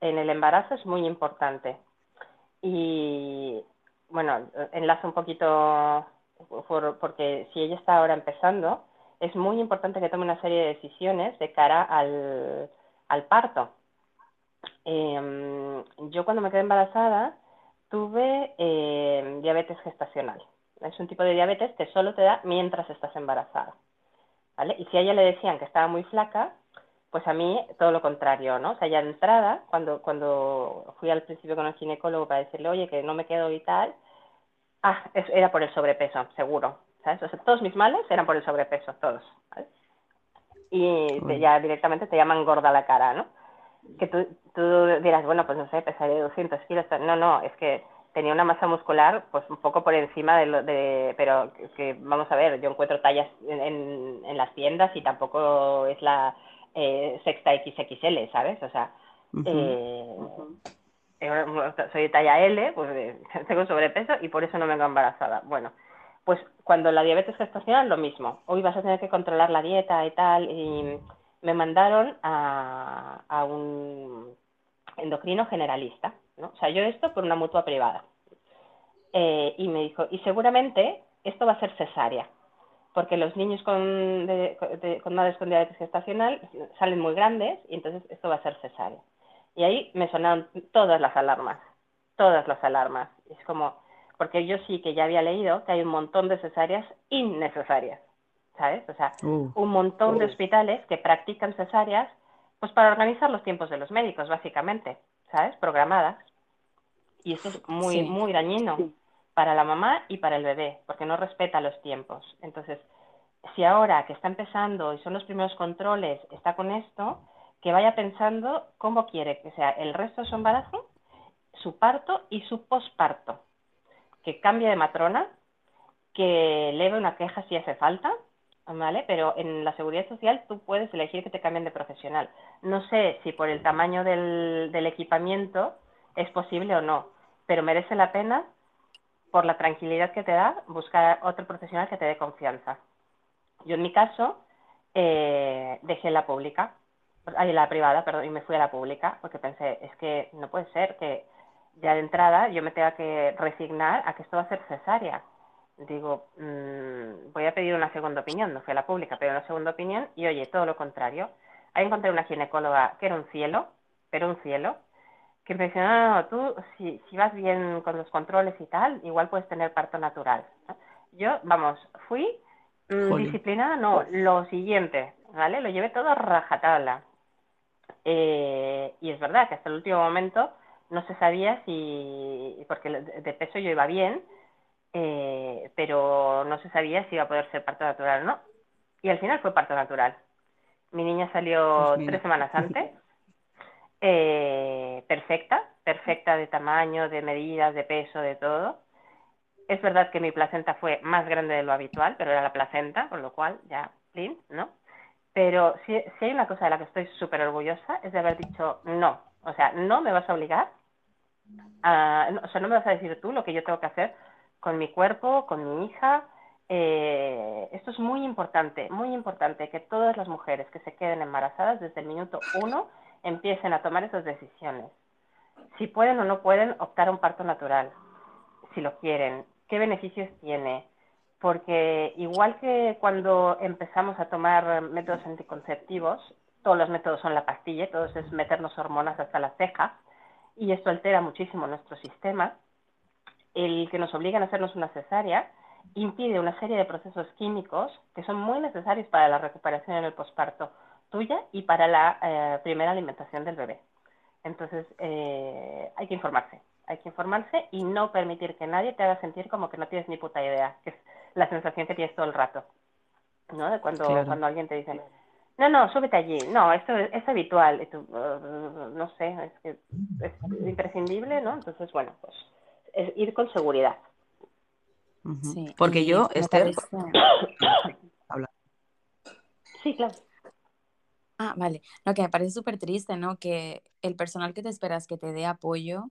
en el embarazo es muy importante. Y, bueno, enlazo un poquito, porque si ella está ahora empezando, es muy importante que tome una serie de decisiones de cara al, al parto. Em, yo cuando me quedé embarazada, tuve eh, diabetes gestacional. Es un tipo de diabetes que solo te da mientras estás embarazada. ¿vale? Y si a ella le decían que estaba muy flaca, pues a mí todo lo contrario, ¿no? O sea, ya de entrada, cuando, cuando fui al principio con el ginecólogo para decirle, oye, que no me quedo y tal, Ah, era por el sobrepeso, seguro. ¿Sabes? O sea, todos mis males eran por el sobrepeso, todos. ¿sabes? Y te- ya directamente te llaman gorda la cara, ¿no? Que tú, tú dirás, bueno, pues no sé, pesaré 200 kilos. No, no, es que tenía una masa muscular pues un poco por encima de lo de... Pero que, que, vamos a ver, yo encuentro tallas en, en, en las tiendas y tampoco es la eh, sexta XXL, ¿sabes? O sea, eh, eh, soy de talla L, pues eh, tengo sobrepeso y por eso no vengo embarazada. Bueno, pues cuando la diabetes gestacional, lo mismo. Hoy vas a tener que controlar la dieta y tal. Y me mandaron a, a un endocrino generalista. ¿no? O sea, yo esto por una mutua privada. Eh, y me dijo, y seguramente esto va a ser cesárea, porque los niños con, de, de, con madres con diabetes gestacional salen muy grandes y entonces esto va a ser cesárea. Y ahí me sonaron todas las alarmas, todas las alarmas. Es como, porque yo sí que ya había leído que hay un montón de cesáreas innecesarias, ¿sabes? O sea, Uh, un montón de hospitales que practican cesáreas, pues para organizar los tiempos de los médicos, básicamente, ¿sabes? Programadas. Y eso es muy, Sí. muy dañino para la mamá y para el bebé, porque no respeta los tiempos. Entonces, si ahora que está empezando y son los primeros controles, está con esto, que vaya pensando cómo quiere que sea el resto de su embarazo, su parto y su posparto. Que cambie de matrona, que leve una queja si hace falta, ¿vale? Pero en la seguridad social tú puedes elegir que te cambien de profesional. No sé si por el tamaño del, del equipamiento es posible o no, pero merece la pena por la tranquilidad que te da buscar otro profesional que te dé confianza. Yo en mi caso eh, dejé la pública, ahí la privada, perdón, y me fui a la pública porque pensé, es que no puede ser que ya de entrada yo me tenga que resignar a que esto va a ser cesárea. Digo, mmm, voy a pedir una segunda opinión, no fui a la pública, pero una segunda opinión y oye, todo lo contrario. Ahí encontré una ginecóloga que era un cielo, pero un cielo, que me decía, no, no, tú si, si vas bien con los controles y tal, igual puedes tener parto natural. Yo, vamos, fui mmm, Jolín. disciplinada, no, lo siguiente, ¿vale? Lo llevé todo a rajatabla. Eh, y es verdad que hasta el último momento no se sabía si, porque de peso yo iba bien, eh, pero no se sabía si iba a poder ser parto natural o no. Y al final fue parto natural. Mi niña salió Pues tres semanas antes, eh, perfecta, perfecta de tamaño, de medidas, de peso, de todo. Es verdad que mi placenta fue más grande de lo habitual, pero era la placenta, con lo cual ya, ¿no? Pero si, hay una cosa de la que estoy súper orgullosa es de haber dicho no. O sea, no me vas a obligar, no, o sea, no me vas a decir tú lo que yo tengo que hacer con mi cuerpo, con mi hija. Eh, esto es muy importante, muy importante que todas las mujeres que se queden embarazadas desde el minuto uno empiecen a tomar esas decisiones. Si pueden o no pueden optar a un parto natural, si lo quieren, qué beneficios tiene, porque igual que cuando empezamos a tomar métodos anticonceptivos, todos los métodos son la pastilla, todos es meternos hormonas hasta las cejas, y esto altera muchísimo nuestro sistema, el que nos obliguen a hacernos una cesárea impide una serie de procesos químicos que son muy necesarios para la recuperación en el posparto tuya y para la eh, primera alimentación del bebé. Entonces, eh, hay que informarse, hay que informarse y no permitir que nadie te haga sentir como que no tienes ni puta idea, que es la sensación que tienes todo el rato, ¿no? De cuando, Claro. cuando alguien te dice, no, no, súbete allí, no, esto es, es habitual, y tú, "Uh, no sé, es que es imprescindible, ¿no? Entonces, bueno, pues es ir con seguridad. Sí, Porque yo, Esther, habla. Sí, claro. Ah, vale. No, que me parece súper triste, ¿no? Que el personal que te esperas que te dé apoyo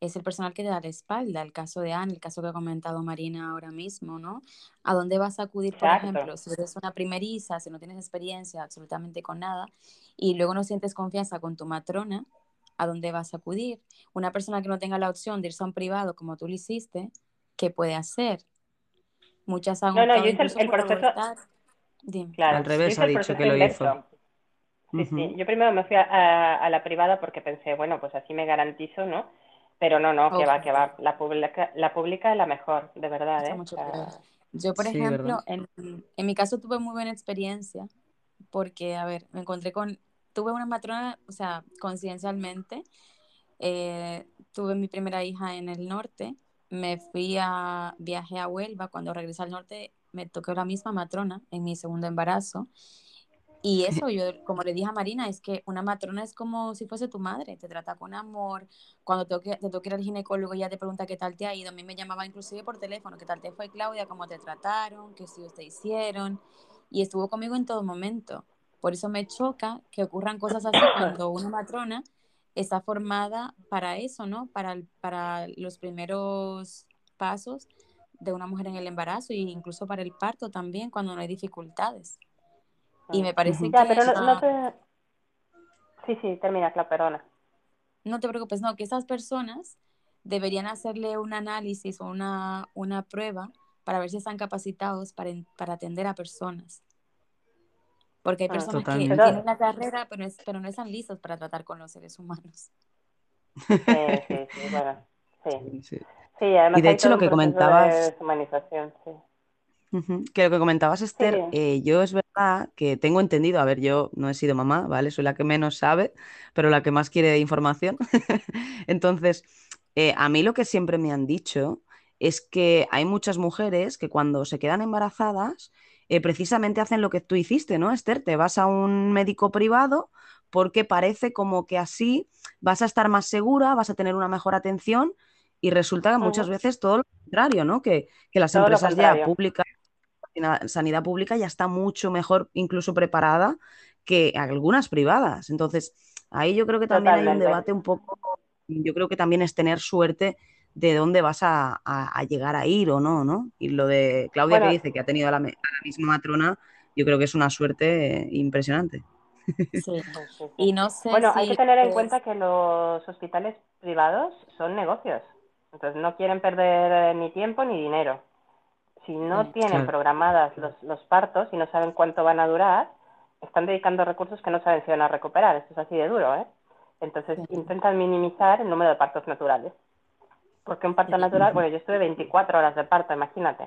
es el personal que te da la espalda. El caso de Anne, el caso que ha comentado Marina ahora mismo, ¿no? ¿A dónde vas a acudir, por Exacto. ejemplo, si eres una primeriza, si no tienes experiencia absolutamente con nada y luego no sientes confianza con tu matrona? ¿A dónde vas a acudir? Una persona que no tenga la opción de irse a un privado como tú lo hiciste, ¿qué puede hacer? Muchas han No, no, yo hice el- el proceso-. Dime. Claro, Al revés ha dicho que lo inverso. hizo. Sí, sí. Ujú. Yo primero me fui a, a- a la privada porque pensé, bueno, pues así me garantizo, ¿no? Pero no, no, que va, que va. La pública, la pública es la mejor, de verdad, ¿eh? mucho. Yo, por Sí, ejemplo, en, en mi caso tuve muy buena experiencia porque, a ver, me encontré con, tuve una matrona, o sea, coincidencialmente, eh, tuve mi primera hija en el norte me fui a, viaje a Huelva, cuando regresé al norte me tocó la misma matrona en mi segundo embarazo. Y eso, yo, como le dije a Marina, es que una matrona es como si fuese tu madre, te trata con amor. Cuando te toque, te toque ir al ginecólogo, ya te pregunta qué tal te ha ido. A mí me llamaba inclusive por teléfono, qué tal te fue Claudia, cómo te trataron, qué estudios te hicieron. Y estuvo conmigo en todo momento. Por eso me choca que ocurran cosas así cuando una matrona está formada para eso, ¿no? Para, para los primeros pasos de una mujer en el embarazo e incluso para el parto también cuando no hay dificultades. Y me parece ya, que... pero no, no te... Sí, sí, termina, claro, perdona. No te preocupes, no, que esas personas deberían hacerle un análisis o una, una prueba para ver si están capacitados para, para atender a personas. Porque hay Ah, personas que tienen la carrera, pero, es- pero no están listos para tratar con los seres humanos. Sí, sí, sí, bueno, sí. Sí. Sí, además Y de hay hecho lo que comentabas- de deshumanización, sí. Que lo que comentabas, Esther, Sí. eh, yo es verdad que tengo entendido, a ver, yo no he sido mamá, ¿vale? Soy la que menos sabe, pero la que más quiere información. Entonces, eh, a mí lo que siempre me han dicho es que hay muchas mujeres que cuando se quedan embarazadas, eh, precisamente hacen lo que tú hiciste, ¿no, Esther? Te vas a un médico privado porque parece como que así vas a estar más segura, vas a tener una mejor atención y resulta que muchas veces todo lo contrario, ¿no? Que, que las Todo empresas ya públicas sanidad- sanidad pública ya está mucho mejor, incluso preparada que algunas privadas. Entonces, ahí yo creo que también hay un debate un poco, yo creo que también es tener suerte de dónde vas a, a- a llegar a ir o no, ¿no? Y lo de Claudia que dice que ha tenido a la, me- a la misma matrona, yo creo que es una suerte eh, impresionante. Sí. Sí, sí, sí. Y no sé Bueno, hay que tener en cuenta que los hospitales privados son negocios, entonces no quieren perder eh, ni tiempo ni dinero. Si no Sí. tienen programadas los, los partos y no saben cuánto van a durar, están dedicando recursos que no saben si van a recuperar. Esto es así de duro, ¿eh? Entonces intentan minimizar el número de partos naturales. Porque un parto natural, bueno, yo estuve 24 horas de parto, imagínate.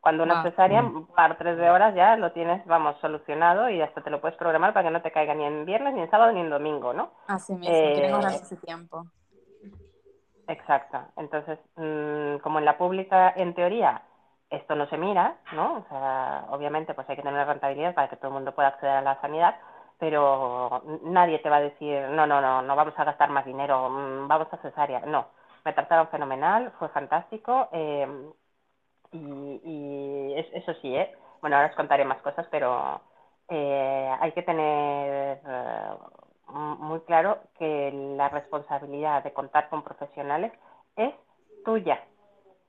Cuando una cesárea, un par, tres de horas ya lo tienes, vamos, solucionado y hasta te lo puedes programar para que no te caiga ni en viernes, ni en sábado, ni en domingo, ¿no? así mismo, Eh, ahorrarse ese tiempo. Exacto. Entonces, mm, como en la pública, en teoría, esto no se mira, ¿no? O sea, obviamente, pues hay que tener rentabilidad para que todo el mundo pueda acceder a la sanidad, pero nadie te va a decir, no, no, no, no vamos a gastar más dinero, mm, vamos a cesárea. No, me trataron fenomenal, fue fantástico, eh, y, y es- eso sí, ¿eh? Bueno, ahora os contaré más cosas, pero eh, hay que tener eh, muy claro que la responsabilidad de contar con profesionales es tuya.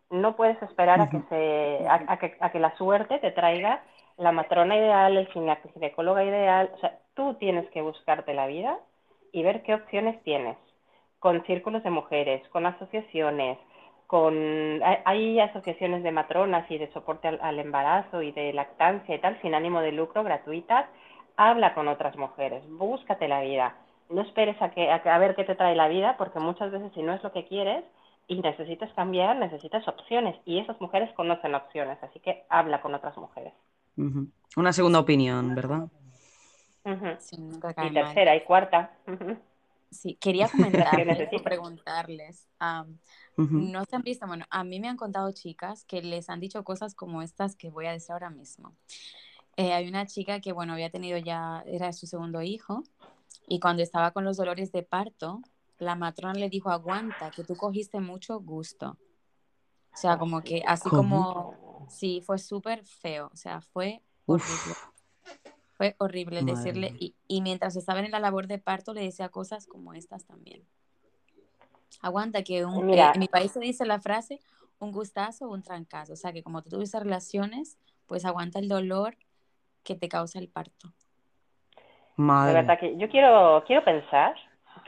No puedes esperar a que se a, a que, a que la suerte te traiga la matrona ideal, el gine- ginecóloga ideal. O sea, tú tienes que buscarte la vida y ver qué opciones tienes. Con círculos de mujeres, con asociaciones, con hay, asociaciones de matronas y de soporte al, al embarazo y de lactancia y tal, sin ánimo de lucro, gratuitas. Habla con otras mujeres, búscate la vida. No esperes a, que, a, que- a ver qué te trae la vida, porque muchas veces si no es lo que quieres y necesitas cambiar, necesitas opciones. Y esas mujeres conocen opciones, así que habla con otras mujeres. Una segunda opinión, ¿verdad? Ujú. Sí, Y mal. tercera y cuarta. Sí, quería que comentarles o preguntarles. no se han visto, bueno, a mí me han contado chicas que les han dicho cosas como estas que voy a decir ahora mismo. Eh, hay una chica que, bueno, había tenido ya, era su segundo hijo, y cuando estaba con los dolores de parto, la matrona le dijo, aguanta, que tú cogiste mucho gusto. O sea, como que así ¿Cómo? como, sí, fue súper feo, o sea, fue horrible. Uf, Fue horrible Madre decirle, y, y mientras estaba en la labor de parto le decía cosas como estas también. Aguanta, que un- Mira. eh, en mi país se dice la frase, un gustazo o un trancazo. O sea, que como tú tuviste relaciones, pues aguanta el dolor que te causa el parto. De madre. verdad que yo quiero, quiero pensar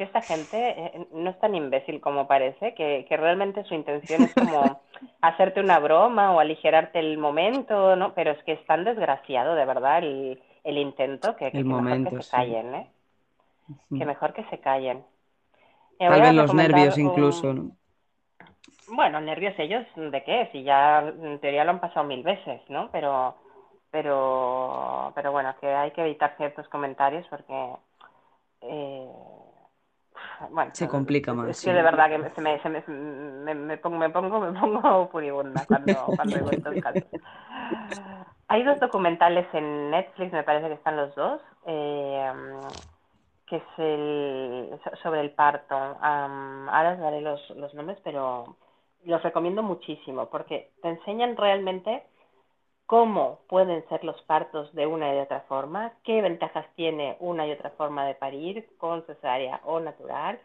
que esta gente eh, no es tan imbécil como parece, que, que realmente su intención es como hacerte una broma o aligerarte el momento, ¿no? Pero es que es tan desgraciado, de verdad, el, el intento, que, que- El mejor que se callen, ¿eh? Que mejor que se callen. Eh, Tal vez los nervios un- incluso, ¿no? Bueno, nervios ellos, ¿de qué? Si ya en teoría lo han pasado mil veces, ¿no? Pero, pero, pero bueno, que hay que evitar ciertos comentarios porque eh, bueno, Se complica más, Es sí. que de verdad que me, se me, se me, me, me pongo, me pongo, me pongo furibunda cuando, cuando oigo estos casos. Hay dos documentales en Netflix, me parece que están los dos, eh, que es el, so- sobre el parto. Am, ahora os daré los, los nombres, pero los recomiendo muchísimo porque te enseñan realmente cómo pueden ser los partos de una y de otra forma, qué ventajas tiene una y otra forma de parir, con cesárea o natural,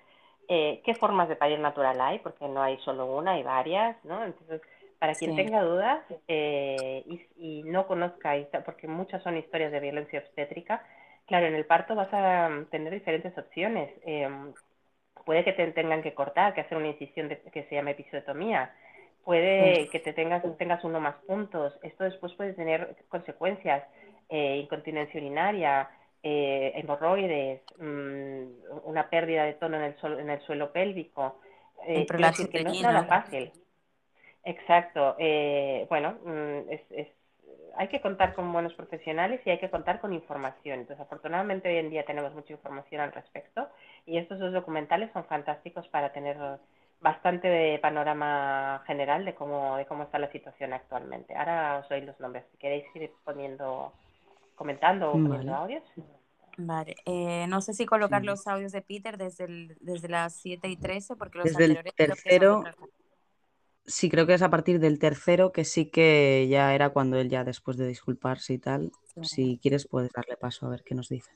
eh, qué formas de parir natural hay, porque no hay solo una, hay varias, ¿no? Entonces, para quien Sí. tenga dudas eh, y, y no conozca, porque muchas son historias de violencia obstétrica, claro, en el parto vas a mm, tener diferentes opciones. Em, puede que te tengan que cortar, que hacer una incisión de- que se llama episiotomía, puede que te tengas, tengas uno más puntos, esto después puede tener consecuencias, eh, incontinencia urinaria, eh, hemorroides, mm, una pérdida de tono en el, suelo, en el suelo pélvico, eh, decir que no es nada fácil. Exacto. eh, bueno, mm, es, es, hay que contar con buenos profesionales y hay que contar con información. Entonces, afortunadamente hoy en día tenemos mucha información al respecto y estos dos documentales son fantásticos para tener bastante de panorama general de cómo, de cómo está la situación actualmente. Ahora os doy los nombres. Si queréis ir poniendo, comentando o poniendo Vale. audios. Vale, eh, no sé si colocar Sí. los audios de Peter desde, el- desde las 7 y 13, porque los Desde el anteriores tercero, sí creo que es a partir del tercero, que sí que ya era cuando él ya después de disculparse y tal. Sí. Si quieres puedes darle paso a ver qué nos dice.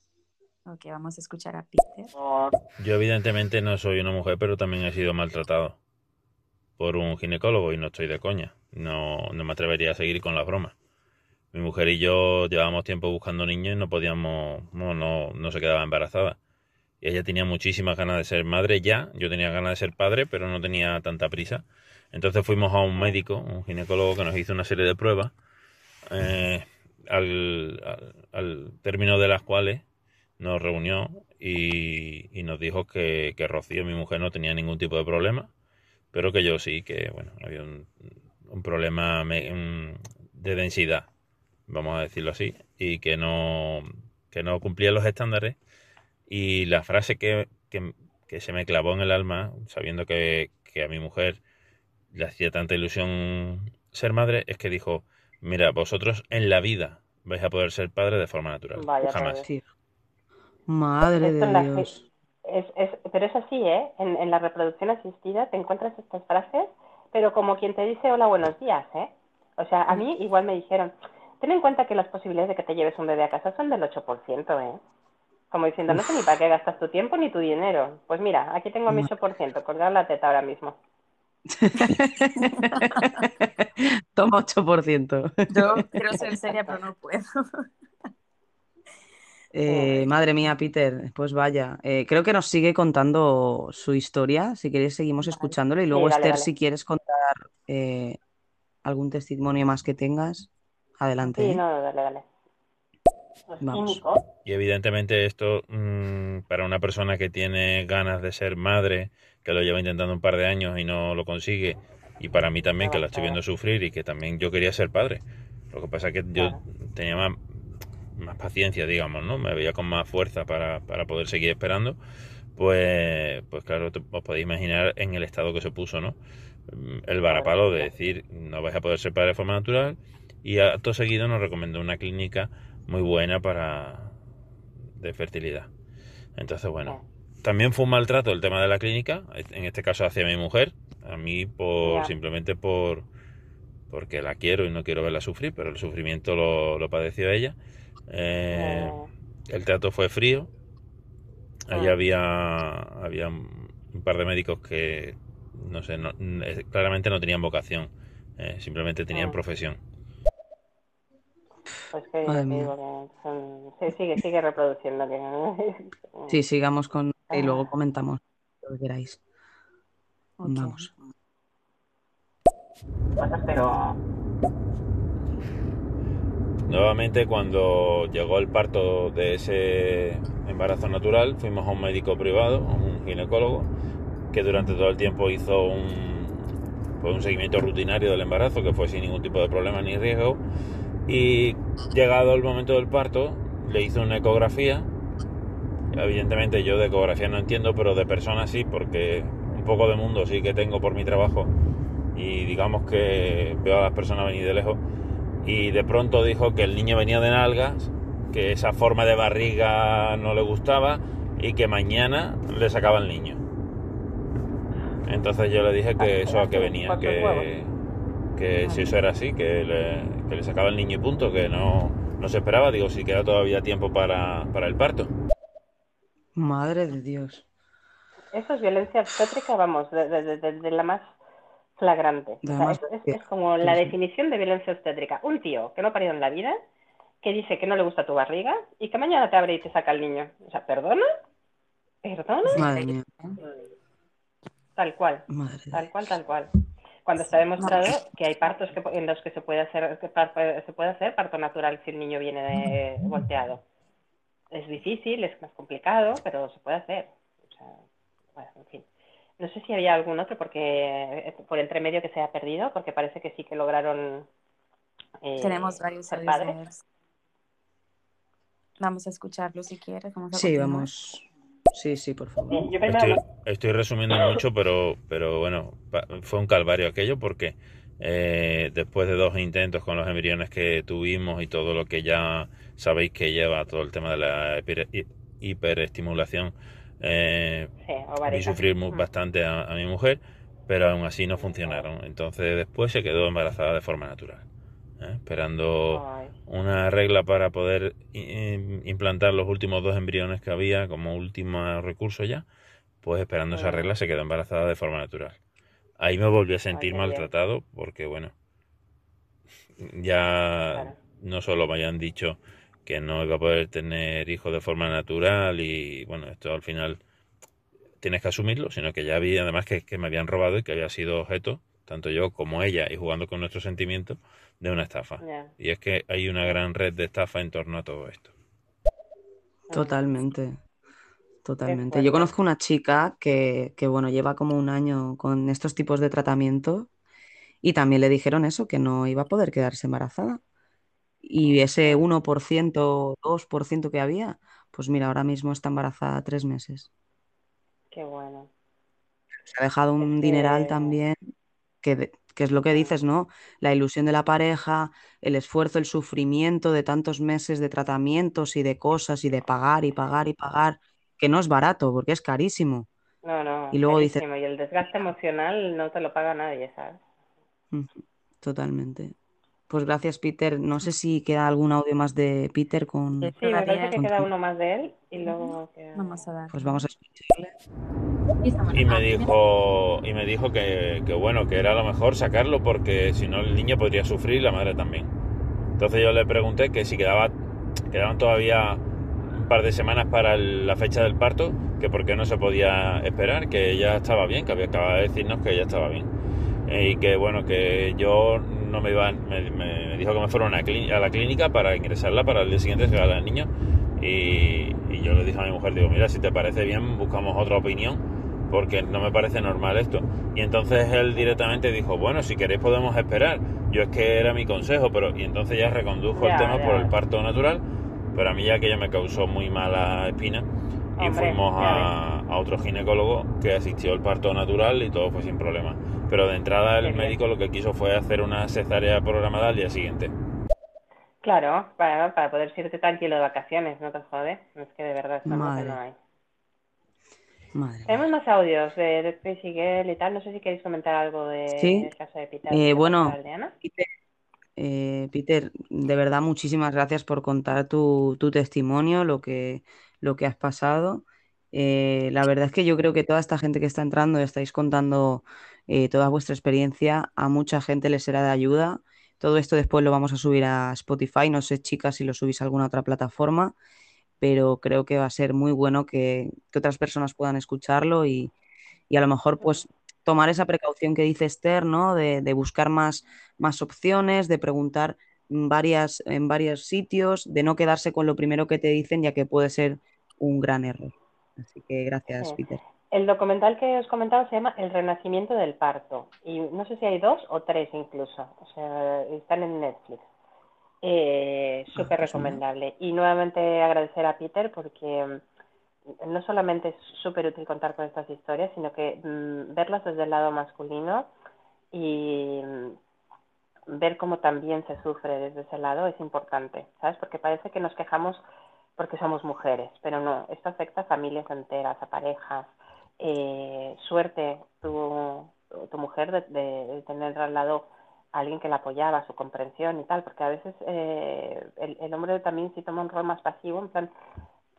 Ok, vamos a escuchar a Peter. Yo evidentemente no soy una mujer, pero también he sido maltratado por un ginecólogo y no estoy de coña. No, no me atrevería a seguir con las bromas. Mi mujer y yo llevábamos tiempo buscando niños y no podíamos, no, no, se quedaba embarazada. Y ella tenía muchísimas ganas de ser madre ya, yo tenía ganas de ser padre, pero no tenía tanta prisa. Entonces fuimos a un médico, un ginecólogo que nos hizo una serie de pruebas, eh, al- al término de las cuales nos reunió y, y nos dijo que, que Rocío, mi mujer, no tenía ningún tipo de problema, pero que yo sí, que bueno, había un, un problema de densidad, vamos a decirlo así, y que no, que no cumplía los estándares. Y la frase que, que- que se me clavó en el alma, sabiendo que, que a mi mujer le hacía tanta ilusión ser madre, es que dijo, mira, vosotros en la vida vais a poder ser padre de forma natural. Vaya, Jamás. Sí. Madre de Dios. Es, es, pero es así, ¿eh? En, en la reproducción asistida te encuentras estas frases, pero como quien te dice hola, buenos días, ¿eh? O sea, a mí igual me dijeron, ten en cuenta que las posibilidades de que te lleves un bebé a casa son del 8%, ¿eh? Como diciendo, no sé ni para qué gastas tu tiempo ni tu dinero. Pues mira, aquí tengo mi Ma- 8%, colgar la teta ahora mismo. Toma 8%. Yo quiero ser seria, pero no puedo. Eh, madre mía, Peter, pues vaya. Eh, creo que nos sigue contando su historia. Si queréis, seguimos Vale. escuchándolo. Y Sí, luego, dale, Esther, dale. si quieres contar eh, algún testimonio más que tengas, adelante. Sí, ¿eh? no, dale, dale. Pues Vamos. Y evidentemente esto mm, para una persona que tiene ganas de ser madre, que lo lleva intentando un par de años y no lo consigue, y para mí también que la estoy viendo sufrir y que también yo quería ser padre. Lo que pasa es que yo tenía más, paciencia, digamos, ¿no? Me veía con más fuerza para, para poder seguir esperando. Pues, pues claro, os podéis imaginar en el estado que se puso, ¿no? El varapalo de decir, no vais a poder ser padre de forma natural. Y acto seguido nos recomendó una clínica muy buena para de fertilidad. Entonces, bueno, también fue un maltrato el tema de la clínica, en este caso hacia mi mujer, a mí por simplemente por porque la quiero y no quiero verla sufrir, pero el sufrimiento lo, lo padeció ella. Eh, el trato fue frío. Allí Ah. había, había un par de médicos que, no sé, no- eh, claramente no tenían vocación, eh, simplemente tenían Ah. profesión. pues que Madre te mía. digo que son- sí, sigue, sigue reproduciendo. Que... Sí, sigamos con y luego Ah. comentamos lo que queráis. Vamos. cosas, pero Nuevamente, cuando llegó el parto de ese embarazo natural, fuimos a un médico privado, un ginecólogo, que durante todo el tiempo hizo un, pues, un seguimiento rutinario del embarazo, que fue sin ningún tipo de problema ni riesgo. Y llegado el momento del parto, le hizo una ecografía. Evidentemente yo de ecografía no entiendo, pero de personas sí, porque un poco de mundo sí que tengo por mi trabajo. Y digamos que veo a las personas venir de lejos y de pronto dijo que el niño venía de nalgas, que esa forma de barriga no le gustaba y que mañana le sacaba el niño. Entonces yo le dije que eso a qué venía, que, que si eso era así, que le, que le sacaba el niño y punto, que no, no se esperaba, digo, si queda todavía tiempo para, para el parto. Madre de Dios. Eso es violencia obstétrica, vamos, de, de- de- de la más flagrante. O sea, es, es- es como la definición de violencia obstétrica. Un tío que no ha parido en la vida, que dice que no le gusta tu barriga y que mañana te abre y te saca el niño. O sea, ¿perdona? ¿Perdona? Madre mía, Tal cual, madre tal cual, tal cual. Cuando está demostrado que hay partos que, en los que se puede hacer que par- se puede hacer parto natural si el niño viene de- volteado. Es difícil, es más complicado, pero se puede hacer. O sea, bueno, en fin. No sé si había algún otro porque eh, por entre medio que se ha perdido, porque parece que sí que lograron eh, Tenemos varios ser padres. Vamos a escucharlo si quieres. Vamos a Sí, continuar. vamos. Sí, sí, por favor. Eh, yo Estoy, estoy resumiendo mucho, pero, pero bueno, fue un calvario aquello porque eh, después de dos intentos con los embriones que tuvimos y todo lo que ya sabéis que lleva todo el tema de la hiper- hi- hiperestimulación, eh, sí, vi sufrir Mm. bastante a, a mi mujer, pero aún así no funcionaron. Entonces después se quedó embarazada de forma natural, ¿eh? esperando Ay, una regla para poder i- implantar los últimos dos embriones que había como último recurso ya, pues esperando esa Mm. regla se quedó embarazada de forma natural. Ahí me volví a sentir maltratado porque, bueno, ya Claro. no solo me habían dicho que no iba a poder tener hijos de forma natural y, bueno, esto al final tienes que asumirlo, sino que ya había además que, que me habían robado y que había sido objeto, tanto yo como ella, y jugando con nuestros sentimientos, de una estafa. Y es que hay una gran red de estafa en torno a todo esto. Totalmente. Totalmente. Yo conozco una chica que, que, bueno, lleva como un año con estos tipos de tratamiento y también le dijeron eso, que no iba a poder quedarse embarazada. Y ese 1%, 2% que había, pues mira, ahora mismo está embarazada tres meses. Qué bueno. Se ha dejado un Es dineral que- también, que, que es lo que dices, ¿no? La ilusión de la pareja, el esfuerzo, el sufrimiento de tantos meses de tratamientos y de cosas y de pagar y pagar y pagar, que no es barato, porque es carísimo. No, no, Y luego dices-. Y el desgaste emocional no te lo paga nadie, ¿sabes? Totalmente. Pues gracias, Peter. No sé si queda algún audio más de Peter con... Sí. Sí, me parece que queda uno más de él y luego queda... Vamos a dar. Pues vamos a escucharle. Y me dijo, y me dijo que, que bueno, que era lo mejor sacarlo porque si no el niño podría sufrir y la madre también. Entonces yo le pregunté que si quedaba, quedaban todavía un par de semanas para el- la fecha del parto, que por qué no se podía esperar, que ella estaba bien, que había acabado de decirnos que ella estaba bien. Y que bueno, que yo no me iba, me, me dijo que me fuera a, a la clínica para ingresarla para el día siguiente sacar al niño. Y, y yo le dije a mi mujer, digo, mira, si te parece bien, buscamos otra opinión porque no me parece normal esto. Y entonces él directamente dijo, bueno, si queréis podemos esperar. Yo es que era mi consejo, pero y entonces ya recondujo el tema por el parto natural, pero a mí ya que ya me causó muy mala espina y Hombre, fuimos a, a otro ginecólogo que asistió al parto natural y todo fue sin problema. Pero de entrada el Qué bien. médico lo que quiso fue hacer una cesárea programada al día siguiente. Claro, para, para poder irte tranquilo de vacaciones, no te jode. Es que de verdad no, Madre. no hay. Madre. Tenemos más audios de, de Girl y tal. No sé si queréis comentar algo de, Sí. del caso de Peter. Eh, bueno. Peter, eh, Peter, de verdad muchísimas gracias por contar tu, tu testimonio, lo que, lo que has pasado. Eh, la verdad es que yo creo que toda esta gente que está entrando, estáis contando eh, toda vuestra experiencia, a mucha gente les será de ayuda. Todo esto después lo vamos a subir a Spotify, no sé chicas si lo subís a alguna otra plataforma, pero creo que va a ser muy bueno que, que otras personas puedan escucharlo y, y a lo mejor pues tomar esa precaución que dice Esther, ¿no? De, de buscar más, más opciones, de preguntar varias, en varios sitios, de no quedarse con lo primero que te dicen, ya que puede ser un gran error. Así que gracias, Sí. Peter. El documental que os comentaba se llama El Renacimiento del Parto. Y no sé si hay dos o tres incluso. O sea, están en Netflix. Eh, Súper pues recomendable. Y nuevamente agradecer a Peter porque no solamente es súper útil contar con estas historias, sino que mm, verlas desde el lado masculino y mm, ver cómo también se sufre desde ese lado es importante, ¿sabes? Porque parece que nos quejamos porque somos mujeres, pero no, esto afecta a familias enteras, a parejas. Eh, suerte tu, tu mujer de, de, tener al lado a alguien que la apoyaba, su comprensión y tal, porque a veces eh, el, el hombre también sí toma un rol más pasivo, en plan,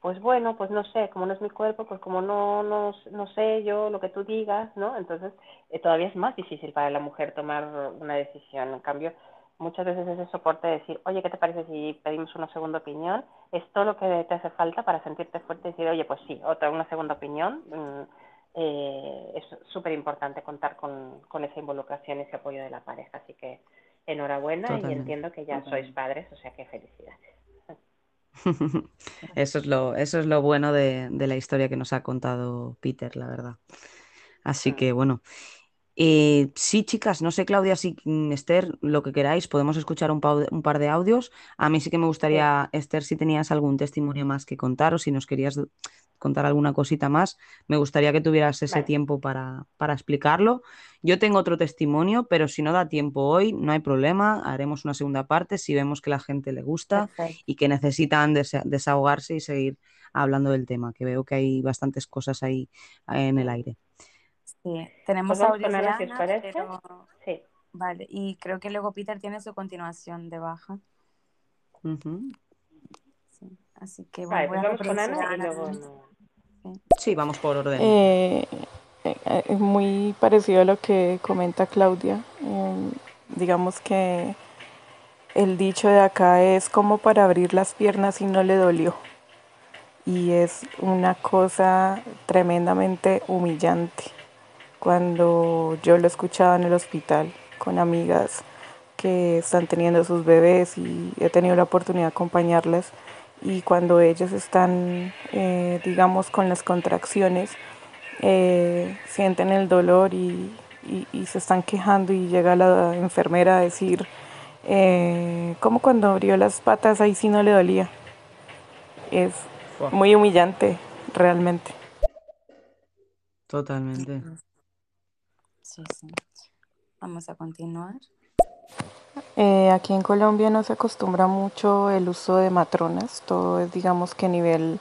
pues bueno, pues no sé, como no es mi cuerpo, pues como no, no, no sé yo lo que tú digas, ¿no? Entonces eh, todavía es más difícil para la mujer tomar una decisión. En cambio, muchas veces ese soporte de decir, oye, ¿qué te parece si pedimos una segunda opinión? Es todo lo que te hace falta para sentirte fuerte y decir, oye, pues sí, otra, una segunda opinión. Mm, eh, es súper importante contar con, con esa involucración y ese apoyo de la pareja. Así que enhorabuena y entiendo que ya sois padres, o sea que felicidades. Eso es lo, eso es lo bueno de, de la historia que nos ha contado Peter, la verdad. Así Mm. que bueno. Eh, sí, chicas, no sé, Claudia, si mm, Esther, lo que queráis, podemos escuchar un, un par de audios. A mí sí que me Sí. gustaría, Esther, si tenías algún testimonio más que contar o si nos querías contar alguna cosita más, me gustaría que tuvieras ese Vale. tiempo para, para explicarlo. Yo tengo otro testimonio, pero si no da tiempo hoy, no hay problema, haremos una segunda parte si vemos que la gente le gusta Perfecto. y que necesitan desa- desahogarse y seguir hablando del tema, que veo que hay bastantes cosas ahí eh, en el aire. Sí, tenemos vamos audios con de Ana, si os Ana, parece. pero Sí. vale, y creo que luego Peter tiene su continuación de baja. Sí. Así que bueno, Vale, voy pues a vamos con Ana a y luego. Sí. Vamos por orden. Eh, eh, es muy parecido a lo que comenta Claudia. Em, digamos que el dicho de acá es como para abrir las piernas y no le dolió. Y es una cosa tremendamente humillante. Cuando yo lo escuchaba en el hospital con amigas que están teniendo sus bebés y he tenido la oportunidad de acompañarlas y cuando ellas están, eh, digamos, con las contracciones, eh, sienten el dolor y, y- y se están quejando y llega la enfermera a decir, eh, como cuando abrió las patas ahí sí no le dolía. Es muy humillante, realmente. totalmente. Sí, sí. Vamos a continuar. Eh, aquí en Colombia no se acostumbra mucho el uso de matronas, todo es digamos que a nivel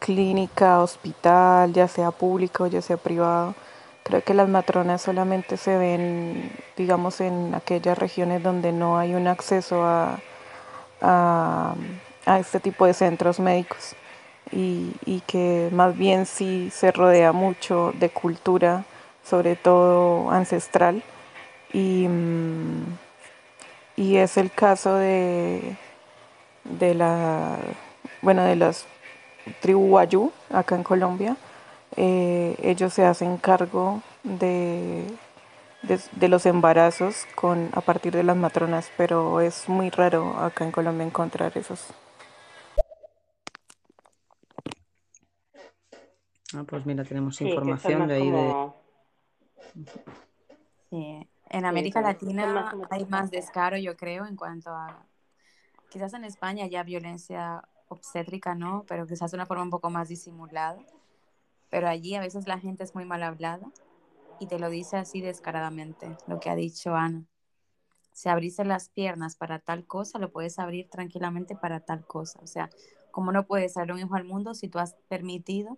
clínica, hospital, ya sea público, ya sea privado. Creo que las matronas solamente se ven, digamos, en aquellas regiones donde no hay un acceso a, a, a este tipo de centros médicos y, y que más bien sí se rodea mucho de cultura, sobre todo ancestral. Y, mm, y es el caso de, de la, bueno, de las tribu Wayuu acá en Colombia. Eh, ellos se hacen cargo de, de, de los embarazos con, a partir de las matronas, pero es muy raro acá en Colombia encontrar esos. Ah, pues mira, tenemos Sí, información de ahí de... Sí. En América más Latina como hay más descaro, yo creo, en cuanto a, quizás en España ya violencia obstétrica, ¿no? Pero quizás de una forma un poco más disimulada. Pero allí a veces la gente es muy mal hablada y te lo dice así descaradamente, lo que ha dicho Ana. Si abriste las piernas para tal cosa, lo puedes abrir tranquilamente para tal cosa. O sea, ¿cómo no puedes traer un hijo al mundo si tú has permitido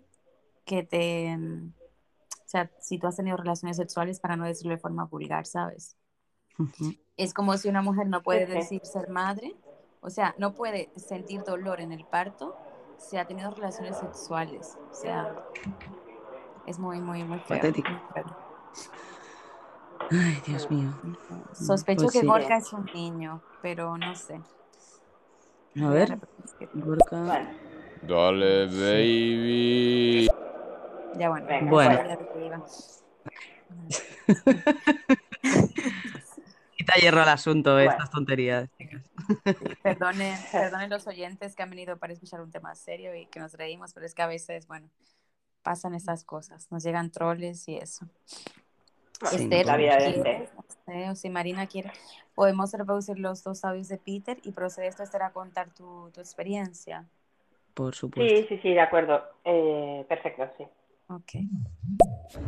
que te, o sea, si tú has tenido relaciones sexuales para no decirlo de forma vulgar, ¿sabes? Ujú. Es como si una mujer no puede decir ser madre, o sea, no puede sentir dolor en el parto si ha tenido relaciones sexuales. O sea, es muy, muy, muy feo. Patético. Ay, Dios Mm. mío. Sospecho Pues que sí. Gorka es un niño, pero no sé. A ver. Gorka. Dale, Sí. baby. Ya bueno, venga, Bueno. Quita hierro al asunto, bueno. estas tonterías, chicas. Perdonen, perdonen los oyentes que han venido para escuchar un tema serio y que nos reímos, pero es que a veces, bueno, pasan esas cosas, nos llegan troles y eso. Sí, Esther, la si vida de podemos. quieres, Esther. no sé, o si Marina quiere, podemos reproducir los dos audios de Peter y procede esto, Esther, a contar tu, tu experiencia. por supuesto. Sí, sí, sí, de acuerdo. Eh, perfecto, sí. Ok.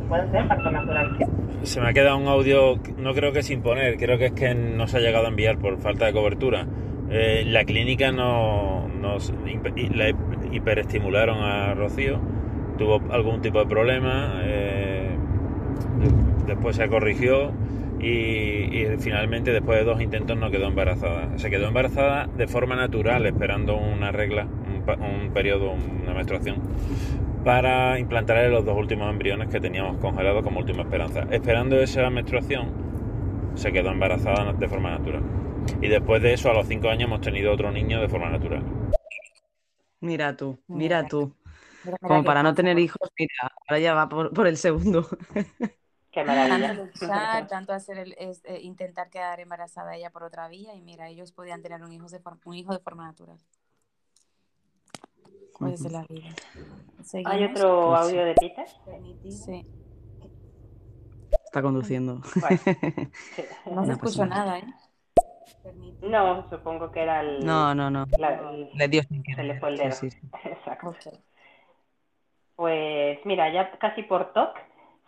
Puede ser parto natural. Se me ha quedado un audio, no creo que sin poner, creo que es que no se ha llegado a enviar por falta de cobertura. Eh, la clínica no, nos la hiperestimularon a Rocío, tuvo algún tipo de problema, eh, después se corrigió y, y finalmente después de dos intentos no quedó embarazada. Se quedó embarazada de forma natural, esperando una regla, un, un periodo, una menstruación para implantarle los dos últimos embriones que teníamos congelados como última esperanza. Esperando esa menstruación, se quedó embarazada de forma natural. Y después de eso, a los cinco años, hemos tenido otro niño de forma natural. Mira tú, mira tú. Mira, mira Como para no tener hijos, mira, ahora ya va por, por el segundo. Qué Tanto maravilla. luchar, tanto hacer el, es- eh, intentar quedar embarazada ella por otra vía y mira, ellos podían tener un hijo de, for- un hijo de forma natural. Cosas de la vida. ¿Hay otro Pues audio de Peter? Sí. Está conduciendo. Bueno, sí. No se No escuchó nada. ¿eh? No, supongo que era el... No, no, no. la- el- Le dio sin se le fue el dedo. sí, sí. Exacto. Pues mira, ya casi por TOC,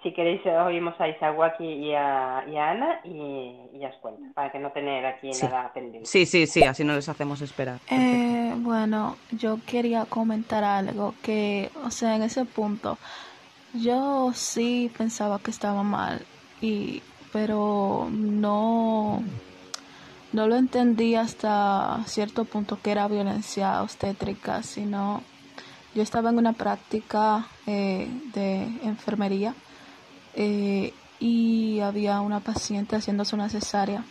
si queréis oímos a Isawaki y a, y a Ana y, y ya os cuento, para que no tener aquí Sí. nada pendiente. Sí, sí, sí, así no les hacemos esperar. Eh, bueno, yo quería comentar algo que, o sea, en ese punto, yo sí pensaba que estaba mal, y, pero no, no lo entendí hasta cierto punto que era violencia obstétrica, sino yo estaba en una práctica eh, de enfermería eh, y había una paciente haciéndose una cesárea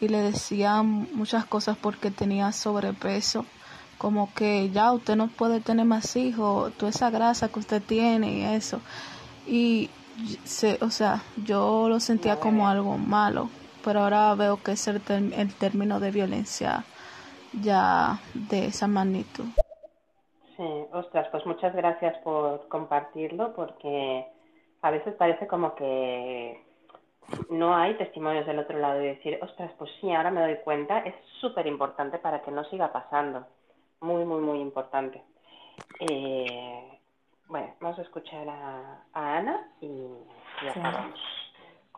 y le decían muchas cosas porque tenía sobrepeso, como que ya usted no puede tener más hijos, toda esa grasa que usted tiene y eso. Y se, o sea, yo lo sentía como algo malo, pero ahora veo que es el, term- el término de violencia ya de esa magnitud. Sí, ostras, pues muchas gracias por compartirlo porque a veces parece como que no hay testimonios del otro lado y decir, ostras, pues sí, ahora me doy cuenta, es súper importante para que no siga pasando. Muy, muy, muy importante. Eh, bueno, vamos a escuchar a, a Ana y, acabamos.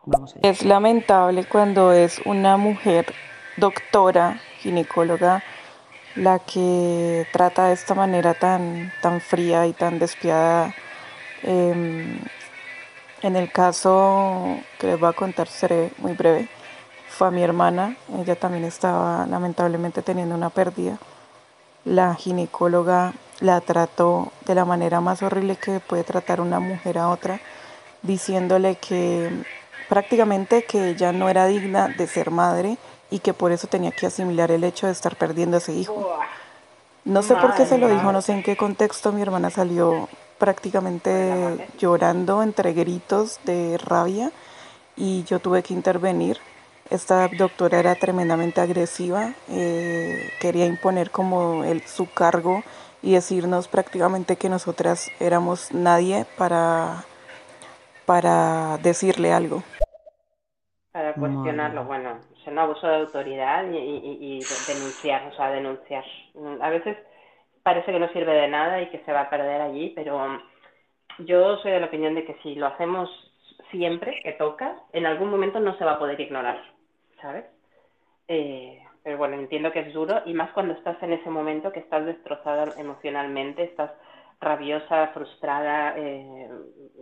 Vamos. Es lamentable cuando es una mujer doctora, ginecóloga, la que trata de esta manera tan, tan fría y tan despiadada. Em, en el caso que les voy a contar, seré muy breve, fue a mi hermana, ella también estaba lamentablemente teniendo una pérdida. La ginecóloga la trató de la manera más horrible que puede tratar una mujer a otra, diciéndole que prácticamente que ella no era digna de ser madre y que por eso tenía que asimilar el hecho de estar perdiendo a ese hijo. No sé por qué se lo dijo, no sé en qué contexto mi hermana salió prácticamente llorando entre gritos de rabia y yo tuve que intervenir. Esta doctora era tremendamente agresiva, eh, quería imponer como el, su cargo y decirnos prácticamente que nosotras éramos nadie para, para decirle algo. Para cuestionarlo, bueno, es un abuso de autoridad y, y- y de- denunciar, o sea, denunciar. A veces parece que no sirve de nada y que se va a perder allí, pero yo soy de la opinión de que si lo hacemos siempre que toca, en algún momento no se va a poder ignorar, ¿sabes? Eh, pero bueno, entiendo que es duro y más cuando estás en ese momento que estás destrozada emocionalmente, estás rabiosa, frustrada. eh,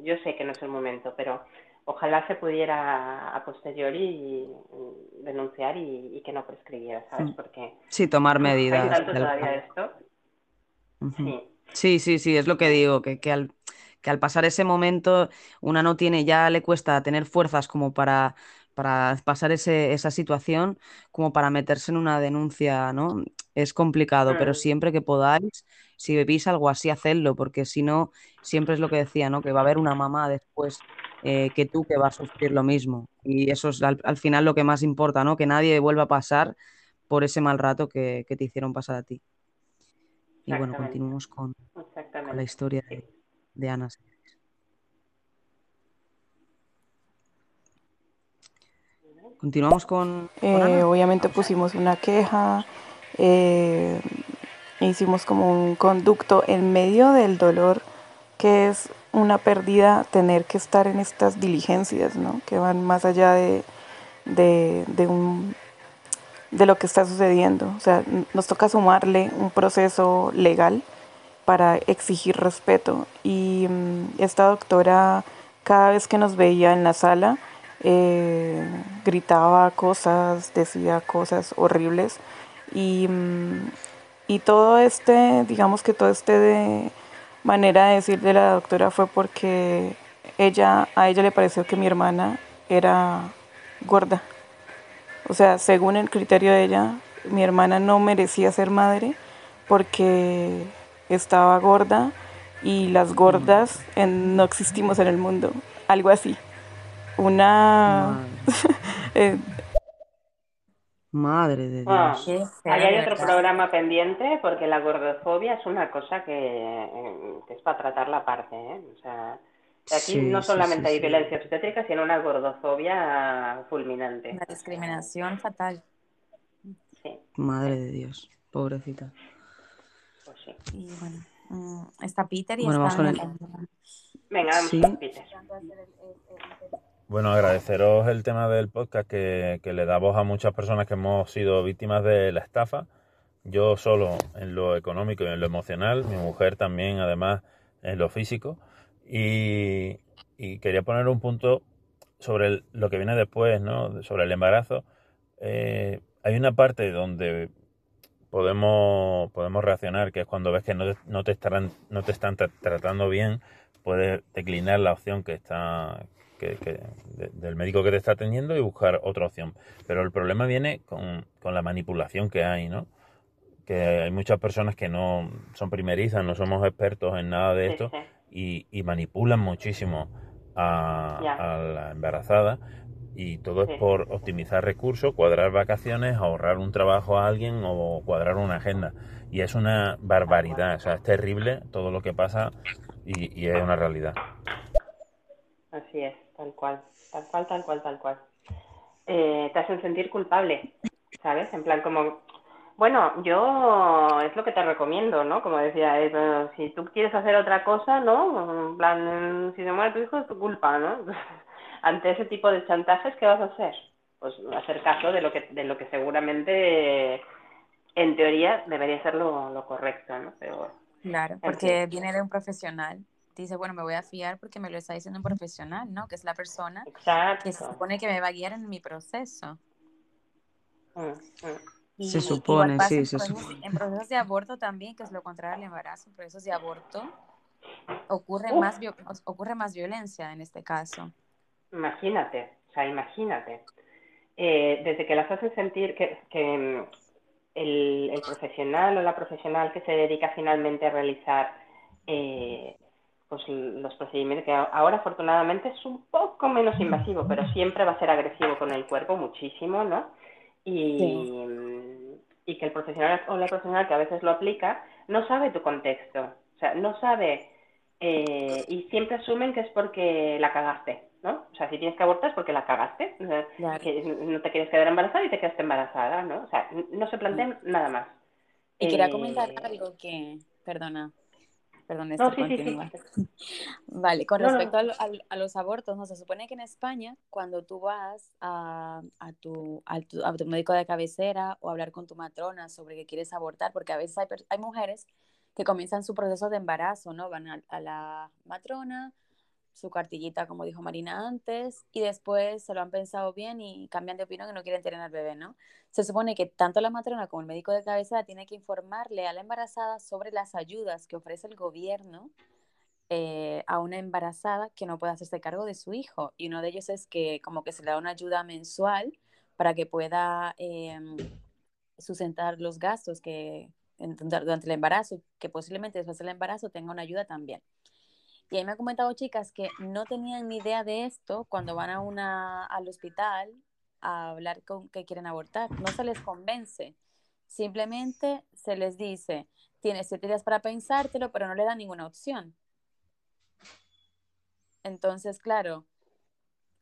yo sé que no es el momento, pero ojalá se pudiera a posteriori y- y denunciar y, y que no prescribiera, ¿sabes? Mm. Porque Sí, tomar hay medidas. tanto del- todavía esto. Sí, Sí, sí, sí, es lo que digo, que, que al, que al pasar ese momento una no tiene, ya le cuesta tener fuerzas como para, para pasar ese, esa situación, como para meterse en una denuncia, ¿no? Es complicado, pero siempre que podáis, si vivís algo así, hacedlo, porque si no, siempre es lo que decía, ¿no? Que va a haber una mamá después eh, que tú que va a sufrir lo mismo. Y eso es al, al final lo que más importa, ¿no? Que nadie vuelva a pasar por ese mal rato que, que te hicieron pasar a ti. Y bueno, continuamos con, con la historia de, de Ana. Continuamos con, con Eh, Ana. obviamente pusimos una queja, eh, hicimos como un conducto en medio del dolor que es una pérdida tener que estar en estas diligencias, ¿no? Que van más allá de, de, de un de lo que está sucediendo. O sea, nos toca sumarle un proceso legal para exigir respeto. Y mm, esta doctora, cada vez que nos veía en la sala, eh, gritaba cosas, decía cosas horribles. Y, mm, y todo este, digamos que todo este de manera de decir de la doctora fue porque ella, a ella le pareció que mi hermana era gorda. O sea, según el criterio de ella, mi hermana no merecía ser madre porque estaba gorda y las gordas no existimos en el mundo. Algo así. Una... eh, Madre de Ah, Dios. ahí hay otro programa pendiente porque la gordofobia es una cosa que, eh, que es para tratarla aparte. ¿eh? O sea, aquí Sí, no solamente sí, hay sí. violencia obstétrica, sino una gordofobia fulminante. Una discriminación fatal. Sí, Madre de Dios. Pobrecita. pues sí. Y bueno, mm, está Peter y Bueno, vamos está con el-. Venga, vamos Peter. Bueno, agradeceros el tema del podcast que, que le da voz a muchas personas que hemos sido víctimas de la estafa. Yo solo en lo económico y en lo emocional, mi mujer también además en lo físico. Y, y quería poner un punto sobre el- lo que viene después, ¿no? Sobre el embarazo. Eh, hay una parte donde podemos, podemos reaccionar, que es cuando ves que no te, no te estarán, no te están tra- tratando bien, puedes declinar la opción que está que, que- de- del médico que te está atendiendo y buscar otra opción. Pero el problema viene con, con la manipulación que hay, ¿no? Que hay muchas personas que no son primerizas, no somos expertos en nada de Sí, esto sí. Y, y manipulan muchísimo a, la embarazada y todo Sí. es por optimizar recursos, cuadrar vacaciones, ahorrar un trabajo a alguien o cuadrar una agenda. Y es una barbaridad, o sea, es terrible todo lo que pasa y, y es una realidad. Así es, tal cual, tal cual, tal cual, tal cual. Eh, te hacen sentir culpable, ¿sabes? En plan como, bueno, yo es lo que te recomiendo, ¿no? Como decía, bueno, si tú quieres hacer otra cosa, ¿no? En plan, si se muere tu hijo es tu culpa, ¿no? Ante ese tipo de chantajes, ¿qué vas a hacer? Pues hacer caso de lo que, de lo que seguramente, en teoría, debería ser lo, lo correcto, ¿no? Pero bueno, Claro, porque fin. viene de un profesional. Dice, bueno, me voy a fiar porque me lo está diciendo un profesional, ¿no? Que es la persona que se supone que me va a guiar en mi proceso. Mm, mm. Y Se igual supone, pasa sí, en se procesos, supone. en procesos de aborto también, que es lo contrario al embarazo. En procesos de aborto ocurre más, ocurre más violencia en este caso. Imagínate, o sea, imagínate. Eh, desde que las hacen sentir que, que, mm, el, el profesional o la profesional que se dedica finalmente a realizar eh, pues los procedimientos, que ahora afortunadamente es un poco menos invasivo, pero siempre va a ser agresivo con el cuerpo, muchísimo, ¿no? Y, Sí. Mm, y que el profesional o la profesional que a veces lo aplica no sabe tu contexto, o sea, no sabe eh, y siempre asumen que es porque la cagaste, ¿no? O sea, si tienes que abortar es porque la cagaste, o sea, Claro. que no te quieres quedar embarazada y te quedaste embarazada, ¿no? O sea, no se plantean nada más. Y quería comentar Eh, algo que, perdona, perdón, no, Néstor, sí, sí, continúa. sí. Vale, con No, respecto al- a, los abortos, ¿no? Se supone que en España, cuando tú vas a, a tu, a, tu, a tu médico de cabecera o hablar con tu matrona sobre que quieres abortar, porque a veces hay, hay mujeres que comienzan su proceso de embarazo, ¿no? Van a, a la matrona, su cartillita, como dijo Marina antes, y después se lo han pensado bien y cambian de opinión y no quieren tener al bebé, ¿no? Se supone que tanto la matrona como el médico de cabecera tiene que informarle a la embarazada sobre las ayudas que ofrece el gobierno eh, a una embarazada que no puede hacerse cargo de su hijo. Y uno de ellos es que como que se le da una ayuda mensual para que pueda eh, sustentar los gastos que durante el embarazo, que posiblemente después del embarazo tenga una ayuda también. Y ahí me han comentado chicas que no tenían ni idea de esto cuando van a una, al hospital a hablar con que quieren abortar. No se les convence. Simplemente se les dice, tienes siete días para pensártelo, pero no le dan ninguna opción. Entonces, claro,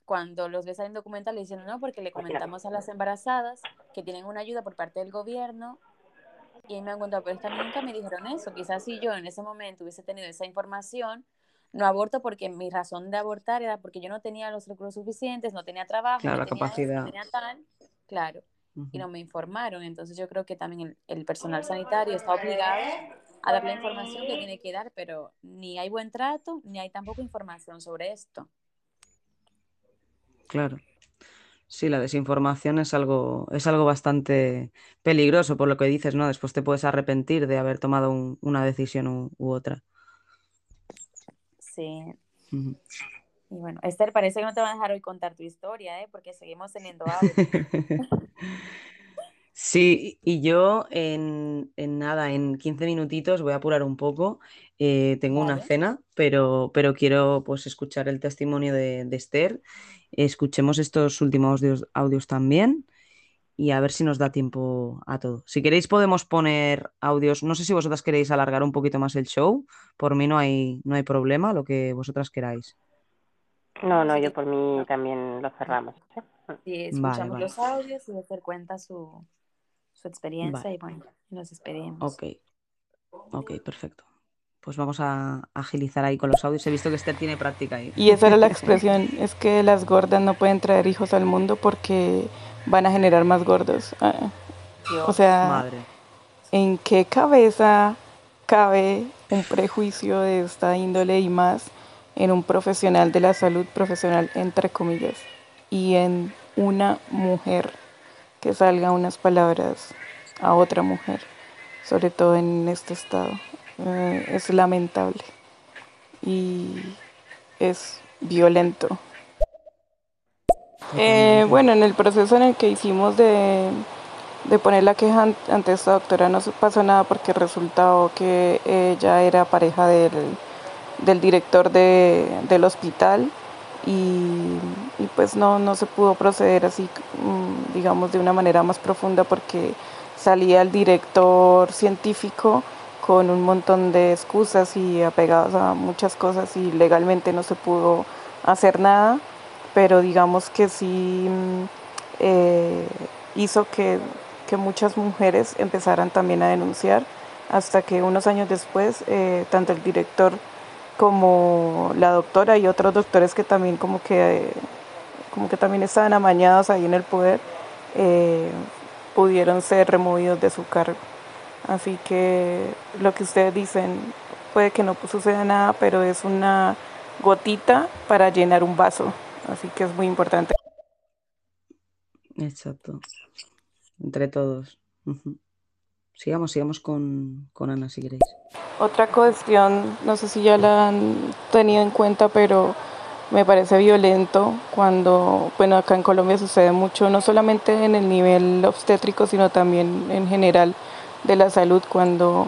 cuando los ves ahí en documental, le dicen no, porque le comentamos a las embarazadas que tienen una ayuda por parte del gobierno Y me han contado, pero nunca me dijeron eso. Quizás si yo en ese momento hubiese tenido esa información, no aborto porque mi razón de abortar era porque yo no tenía los recursos suficientes, no tenía trabajo, Claro, no tenía capacidad. esto, no tenía tal. Claro. Y no me informaron. Entonces yo creo que también el, el personal sanitario está obligado a dar la información que tiene que dar, pero ni hay buen trato, ni hay tampoco información sobre esto. Claro. Sí, la desinformación es algo, es algo bastante peligroso por lo que dices, ¿no? Después te puedes arrepentir de haber tomado un- una decisión u, u otra. Sí. Y bueno, Esther, parece que no te van a dejar hoy contar tu historia, ¿eh? Porque seguimos teniendo audio. Sí, y yo en, en nada, en 15 minutitos voy a apurar un poco. eh, tengo una cena, pero, pero quiero pues escuchar el testimonio de, de Esther. Escuchemos estos últimos audios, audios también y a ver si nos da tiempo a todo. Si queréis podemos poner audios. No sé si vosotras queréis alargar un poquito más el show. Por mí no hay, no hay problema, lo que vosotras queráis. No, no, yo por mí también lo cerramos. ¿eh? sí, escuchamos vale. los audios y Esther cuenta su, su experiencia Vale. y bueno, nos despedimos. Ok, ok, perfecto. Pues vamos a agilizar ahí con los audios. He visto que Esther tiene práctica ahí. Y esa era la expresión, es que las gordas no pueden traer hijos al mundo porque van a generar más gordos. Ah, O Dios. sea, Madre. ¿en qué cabeza cabe un prejuicio de esta índole y más en un profesional de la salud, profesional entre comillas, y en una mujer que salga unas palabras a otra mujer, sobre todo en este estado? Eh, es lamentable y es violento. Eh, bueno, en el proceso en el que hicimos de, de poner la queja an- ante esta doctora no pasó nada porque resultó que ella era pareja del, del director de, del hospital y, y pues no, no se pudo proceder así, mm, digamos, de una manera más profunda porque salía el director científico con un montón de excusas y apegados a muchas cosas y legalmente no se pudo hacer nada, pero digamos que sí mm, eh, hizo que, que muchas mujeres empezaran también a denunciar hasta que unos años después eh, tanto el director como la doctora y otros doctores que también como que como que también estaban amañados ahí en el poder eh, pudieron ser removidos de su cargo. Así que lo que ustedes dicen puede que no suceda nada, pero es una gotita para llenar un vaso. Así que es muy importante. Exacto. Entre todos. Sigamos, sigamos con, con Ana si queréis. Otra cuestión, no sé si ya la han tenido en cuenta, pero me parece violento cuando, bueno, acá en Colombia sucede mucho, no solamente en el nivel obstétrico, sino también en general de la salud, cuando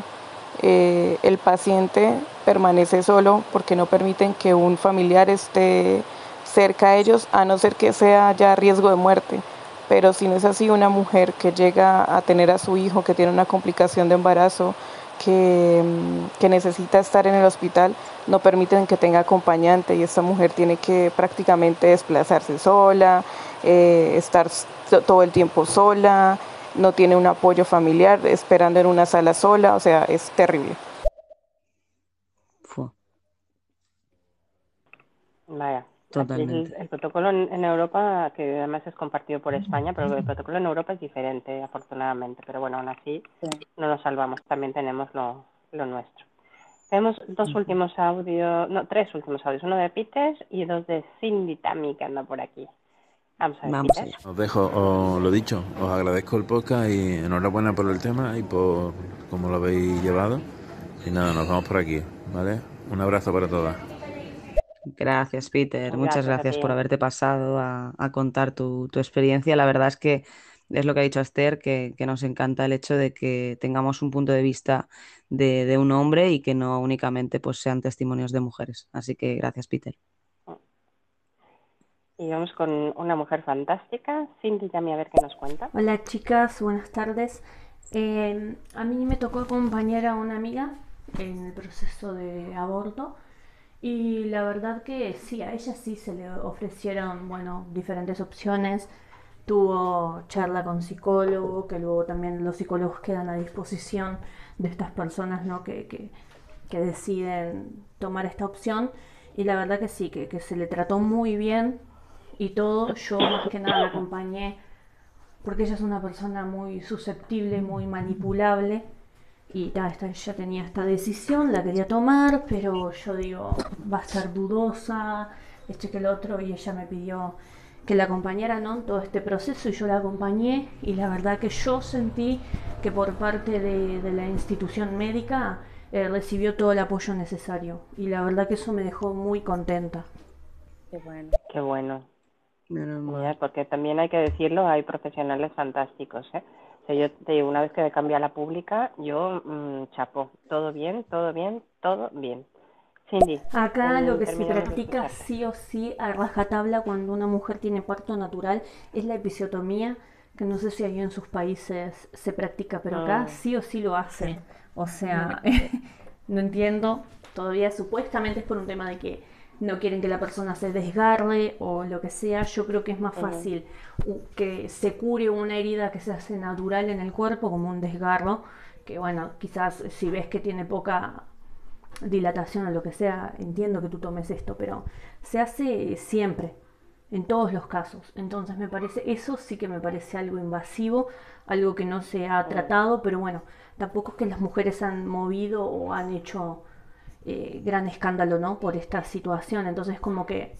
eh, el paciente permanece solo porque no permiten que un familiar esté cerca a ellos, a no ser que sea ya riesgo de muerte. Pero si no es así, una mujer que llega a tener a su hijo, que tiene una complicación de embarazo, que, mm, que necesita estar en el hospital, no permiten que tenga acompañante y esta mujer tiene que prácticamente desplazarse sola, eh, estar todo el tiempo sola, no tiene un apoyo familiar, esperando en una sala sola, o sea, es terrible. Vaya. El, totalmente. el protocolo en, en Europa, que además es compartido por España, pero el protocolo en Europa es diferente, afortunadamente. Pero bueno, aún así Sí. no nos salvamos, también tenemos lo, lo nuestro. Tenemos dos últimos audios, no, tres últimos audios, uno de Peter y dos de Cindy Tami, que anda por aquí. Vamos a ver, Vamos Peter. allá. Os dejo, os lo dicho, os agradezco el podcast y enhorabuena por el tema y por cómo lo habéis llevado. Y nada, nos vamos por aquí, ¿vale? Un abrazo para todas. Gracias, Peter. Muchas Gracias a gracias por haberte pasado a, a contar tu, tu experiencia. La verdad es que es lo que ha dicho Esther, que, que nos encanta el hecho de que tengamos un punto de vista de, de un hombre y que no únicamente pues, sean testimonios de mujeres. Así que gracias, Peter. Y vamos con una mujer fantástica, Cindy Tami, a ver qué nos cuenta. Hola chicas, buenas tardes. Eh, a mí me tocó acompañar a una amiga en el proceso de aborto y la verdad que sí, a ella sí se le ofrecieron, bueno, diferentes opciones, tuvo charla con psicólogo, que luego también los psicólogos quedan a disposición de estas personas ¿no? que, que, que deciden tomar esta opción. Y la verdad que sí, que, que se le trató muy bien y todo. Yo más que nada la acompañé porque ella es una persona muy susceptible, muy manipulable. Y ta, esta, ella tenía esta decisión, la quería tomar, pero yo digo, va a ser dudosa, este que el otro, y ella me pidió que la acompañara ¿no? en todo este proceso y yo la acompañé y la verdad que yo sentí que por parte de, de la institución médica eh, recibió todo el apoyo necesario y la verdad que eso me dejó muy contenta. Qué bueno. Qué bueno. Mira, porque también hay que decirlo, hay profesionales fantásticos, ¿eh? O sea, yo te digo, una vez que me cambié a la pública, yo mm, chapo, todo bien, todo bien, todo bien. Cindy. Acá mm, lo que se practica sí o sí a rajatabla cuando una mujer tiene parto natural es la episiotomía, que no sé si ahí en sus países se practica, pero acá Ah. sí o sí lo hacen. O sea, no entiendo, todavía supuestamente es por un tema de que no quieren que la persona se desgarre o lo que sea. Yo creo que es más fácil u- que se cure una herida que se hace natural en el cuerpo, como un desgarro, que bueno, quizás si ves que tiene poca dilatación o lo que sea, entiendo que tú tomes esto, pero se hace siempre, en todos los casos. Entonces me parece, eso sí que me parece algo invasivo, algo que no se ha tratado, pero bueno, tampoco es que las mujeres han movido o han hecho eh, gran escándalo, ¿no? Por esta situación. Entonces como que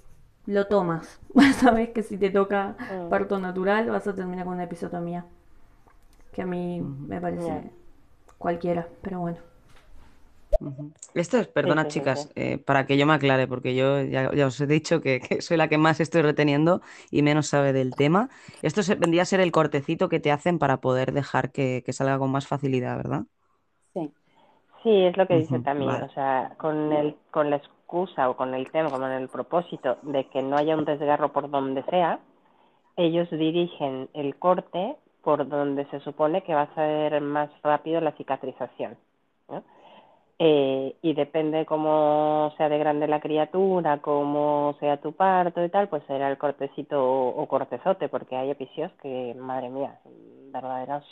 lo tomas. Sabes que si te toca Mm. parto natural vas a terminar con una episiotomía. Que a mí me parece cualquiera, pero bueno. Esto es, perdona sí, sí, chicas, eh, para que yo me aclare, porque yo ya, ya os he dicho que, que soy la que más estoy reteniendo y menos sabe del tema. Esto se- vendría a ser el cortecito que te hacen para poder dejar que, que salga con más facilidad, ¿verdad? Sí. Es lo que dice también, vale. o sea, con el, con la excusa o con el tema, con el propósito de que no haya un desgarro por donde sea, ellos dirigen el corte por donde se supone que va a ser más rápido la cicatrización, ¿no? Eh, y depende cómo sea de grande la criatura, cómo sea tu parto y tal, pues será el cortecito o, o cortezote, porque hay episodios que, madre mía, verdaderos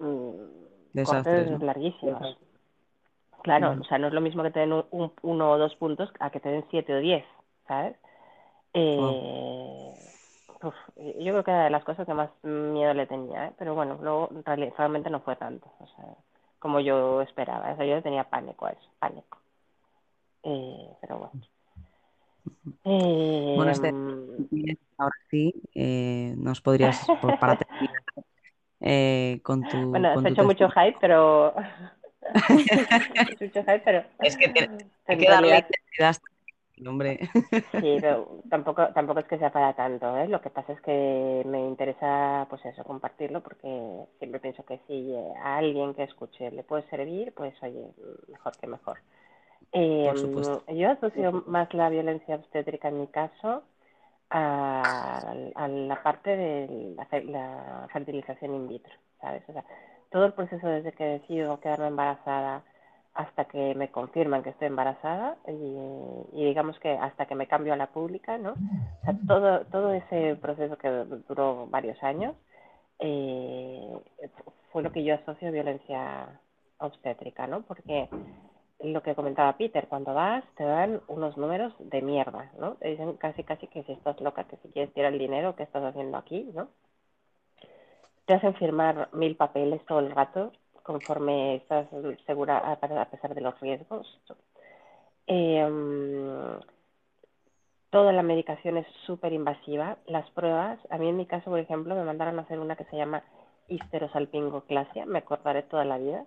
mm, Desastres, cortes ¿no? larguísimos. Claro, o sea, no es lo mismo que te den un, un- uno o dos puntos a que te den siete o diez, ¿sabes? Eh, uf, yo creo que era de las cosas que más miedo le tenía, ¿eh? Pero bueno, luego realmente no fue tanto, o sea, como yo esperaba. O sea, yo tenía pánico a eso, pánico. Eh, pero bueno. Eh, Bueno, este, mm, ahora sí, eh, nos podrías, por- para terminar, eh, con tu, bueno, con se ha hecho mucho hype, pero... pero Es que tiene- hay que darle intensidad hombre. Sí, pero tampoco, tampoco es que sea para tanto, ¿eh? Lo que pasa es que me interesa, pues eso, compartirlo, porque siempre pienso que si a alguien que escuche le puede servir, pues oye, mejor que mejor. Eh, Por supuesto. yo asocio más la violencia obstétrica en mi caso a, a la parte de la, la fertilización in vitro, ¿sabes? O sea, todo el proceso desde que decido quedarme embarazada hasta que me confirman que estoy embarazada y, digamos que hasta que me cambio a la pública, ¿no? O sea, todo, todo ese proceso que duró varios años eh, fue lo que yo asocio a violencia obstétrica, ¿no? Porque lo que comentaba Peter, cuando vas te dan unos números de mierda, ¿no? Te dicen casi casi que si estás loca, que si quieres tirar el dinero, ¿qué estás haciendo aquí, no? Te hacen firmar mil papeles todo el rato, conforme estás segura a pesar de los riesgos. Eh, toda la medicación es súper invasiva. Las pruebas, a mí en mi caso, por ejemplo, me mandaron a hacer una que se llama histerosalpingoclasia, me acordaré toda la vida,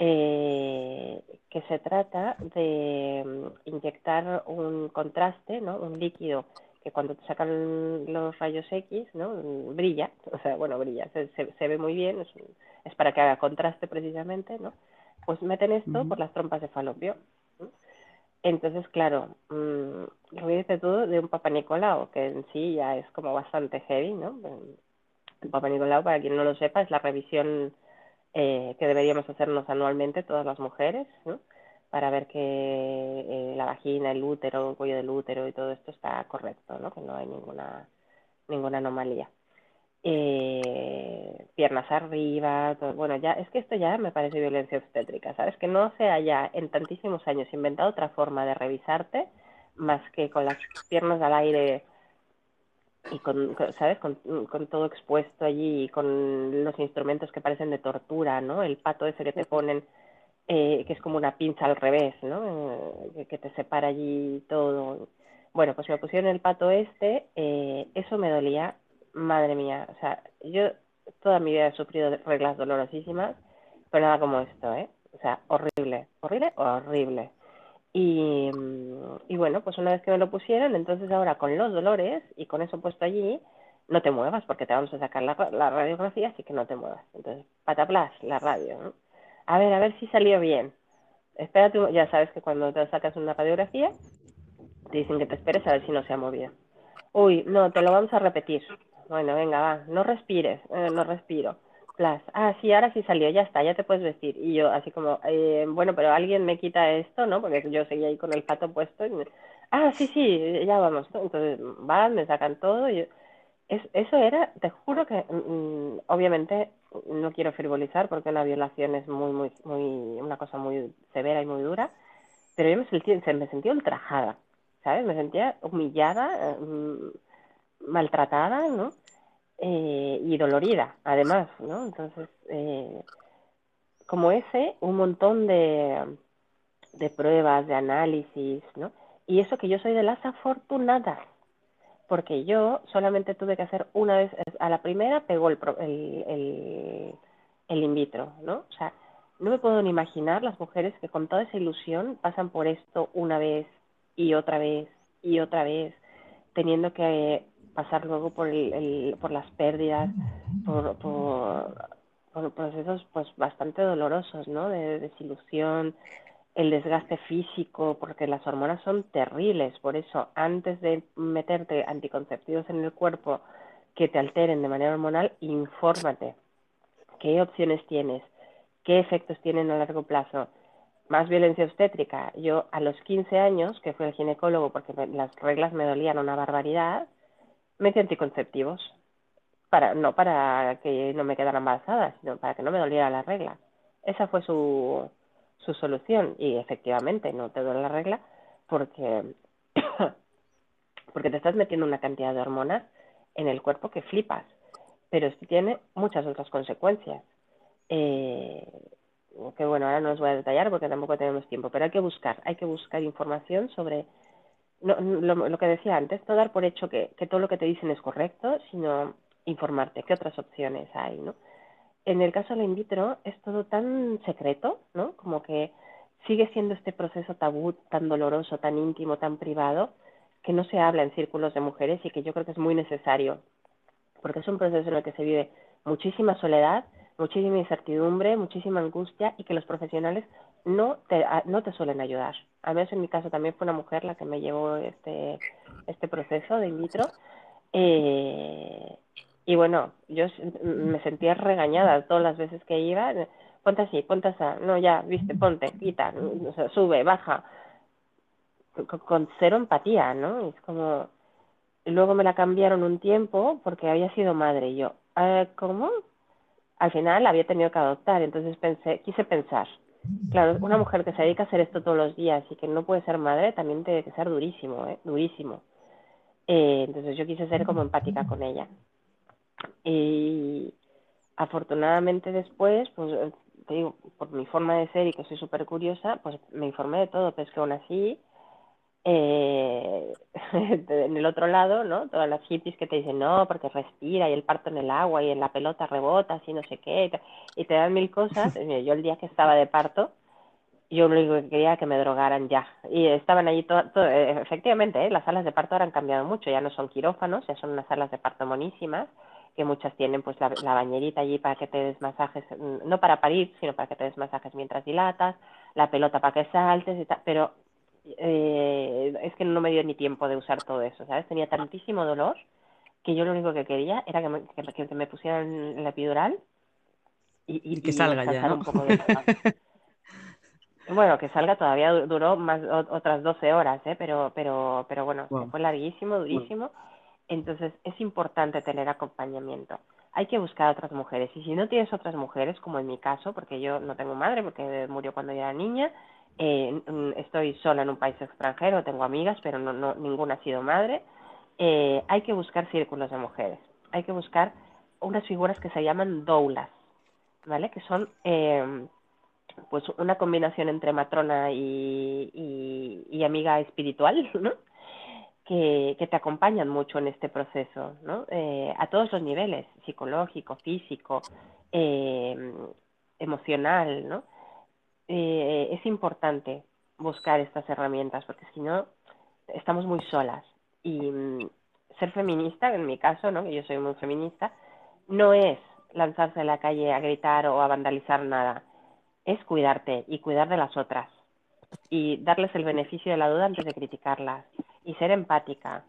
eh, que se trata de mm, inyectar un contraste, ¿no? Un líquido que cuando te sacan los rayos X, ¿no? Brilla, o sea, bueno, brilla, se, se, se ve muy bien, es, para que haga contraste precisamente, ¿no? Pues meten esto por las trompas de falopio. ¿no? Entonces, claro, mm, lo que dice tú de un Papa Nicolau, que en sí ya es como bastante heavy, ¿no? El Papa Nicolau, para quien no lo sepa, es la revisión eh, que deberíamos hacernos anualmente todas las mujeres, ¿no? Para ver que eh, la vagina, el útero, el cuello del útero y todo esto está correcto, ¿no? Que no hay ninguna, ninguna anomalía. eh, piernas arriba, todo- bueno, ya es que esto ya me parece violencia obstétrica, ¿sabes? Que no se haya en tantísimos años inventado otra forma de revisarte más que con las piernas al aire y con, con- ¿sabes? Con, con todo expuesto allí y con los instrumentos que parecen de tortura, ¿no? El pato ese que te ponen, eh, que es como una pinza al revés, ¿no? Eh, que, te separa allí todo. Bueno, pues me pusieron el pato este, eh, eso me dolía, madre mía, o sea, yo toda mi vida he sufrido reglas dolorosísimas, pero nada como esto, ¿eh? O sea, horrible, horrible, horrible. Y, mm, y bueno, pues una vez que me lo pusieron, entonces ahora con los dolores y con eso puesto allí, no te muevas porque te vamos a sacar la radiografía, así que no te muevas. Entonces, pataplas, la radio, ¿no? A ver, a ver si salió bien. Espérate, ya sabes que cuando te sacas una radiografía, te dicen que te esperes a ver si no se ha movido. Uy, no, te lo vamos a repetir. Bueno, venga, va, no respires, eh, no respiro. Plas, ah, sí, ahora sí salió, ya está, ya te puedes vestir. Y yo así como, eh, bueno, pero alguien me quita esto, ¿no? Porque yo seguía ahí con el pato puesto. Y me- ah, sí, sí, ya vamos. Entonces van, me sacan todo. Y yo- es, eso era, te juro que, mm, obviamente, no quiero frivolizar porque una violación es muy, muy, muy, una cosa muy severa y muy dura, pero yo me sentí, se- me sentía ultrajada, ¿sabes? Me sentía humillada, mm, maltratada, ¿no? Eh, y dolorida, además, ¿no? Entonces, eh, como ese, un montón de, de pruebas, de análisis, ¿no? Y eso que yo soy de las afortunadas, porque yo solamente tuve que hacer una vez, a la primera pegó el, el, el, el in vitro, ¿no? O sea, no me puedo ni imaginar las mujeres que con toda esa ilusión pasan por esto una vez y otra vez y otra vez, teniendo que pasar luego por, el, el- por las pérdidas, por, por, por procesos pues bastante dolorosos, ¿no? De desilusión, el desgaste físico, porque las hormonas son terribles, por eso antes de meterte anticonceptivos en el cuerpo que te alteren de manera hormonal, infórmate qué opciones tienes, qué efectos tienen a largo plazo. Más violencia obstétrica. Yo a los 15 años, que fui al ginecólogo porque me- las reglas me dolían una barbaridad, metí anticonceptivos. Para, no para que no me quedara embarazada, sino para que no me doliera la regla. Esa fue su, su solución. Y efectivamente no te duele la regla porque, porque te estás metiendo una cantidad de hormonas en el cuerpo que flipas. Pero esto tiene muchas otras consecuencias. Eh, que bueno, ahora no os voy a detallar porque tampoco tenemos tiempo, pero hay que buscar, hay que buscar información sobre no, lo, lo que decía antes, no dar por hecho que, que todo lo que te dicen es correcto, sino informarte qué otras opciones hay, ¿no? En el caso de la in vitro es todo tan secreto, ¿no? Como que sigue siendo este proceso tabú tan doloroso, tan íntimo, tan privado, que no se habla en círculos de mujeres y que yo creo que es muy necesario, porque es un proceso en el que se vive muchísima soledad, muchísima incertidumbre, muchísima angustia y que los profesionales no te, a- no te suelen ayudar. A menos en mi caso también fue una mujer la que me llevó este, este proceso de in vitro. Eh, y bueno, yo me sentía regañada todas las veces que iba. Ponte así, ponte así. No, ya, viste, ponte, quita, o sea, sube, baja. Con, cero empatía, ¿no? Es como... Luego me la cambiaron un tiempo porque había sido madre. Y yo, "Eh, ¿cómo? Al final la había tenido que adoptar. Entonces pensé, quise pensar. Claro, una mujer que se dedica a hacer esto todos los días y que no puede ser madre también tiene que ser durísimo, ¿eh? Durísimo. Eh, entonces yo quise ser como empática con ella. Y afortunadamente después, pues eh, te digo, por mi forma de ser y que soy súper curiosa, pues me informé de todo, pero es que aún así, eh, en el otro lado, ¿no? Todas las hippies que te dicen, no, porque respira y el parto en el agua y en la pelota rebota, así no sé qué, y te, y te dan mil cosas. Mira, yo el día que estaba de parto, yo lo único que quería era que me drogaran ya. Y estaban allí, todo, todo- eh, efectivamente, ¿eh? las salas de parto ahora han cambiado mucho, ya no son quirófanos, ya son unas salas de parto monísimas, que muchas tienen pues la, la bañerita allí para que te des masajes, mm, no para parir, sino para que te des masajes mientras dilatas, la pelota para que saltes y tal, pero eh, es que no me dio ni tiempo de usar todo eso, ¿sabes? Tenía tantísimo dolor que yo lo único que quería era que me, que, que me pusieran la epidural y, y, Y que y salga ya, un poco de. Bueno, que salga todavía du- duró más o- otras 12 horas, ¿eh? Pero, pero, pero bueno, Wow. fue larguísimo, durísimo. Entonces es importante tener acompañamiento. hay que buscar a otras mujeres. Y si no tienes otras mujeres, como en mi caso, porque yo no tengo madre, porque murió cuando yo era niña, eh, estoy sola en un país extranjero, tengo amigas, pero no, no ninguna ha sido madre, eh, hay que buscar círculos de mujeres. Hay que buscar unas figuras que se llaman doulas, ¿vale? Que son eh, pues una combinación entre matrona y, amiga espiritual, ¿no? Que, que, te acompañan mucho en este proceso, ¿no? Eh, a todos los niveles, psicológico, físico, eh, emocional, ¿no? Eh, es importante buscar estas herramientas porque si no estamos muy solas y mm, ser feminista, en mi caso, ¿no? que yo soy muy feminista, no es lanzarse a la calle a gritar o a vandalizar nada, es cuidarte y cuidar de las otras y darles el beneficio de la duda antes de criticarlas y ser empática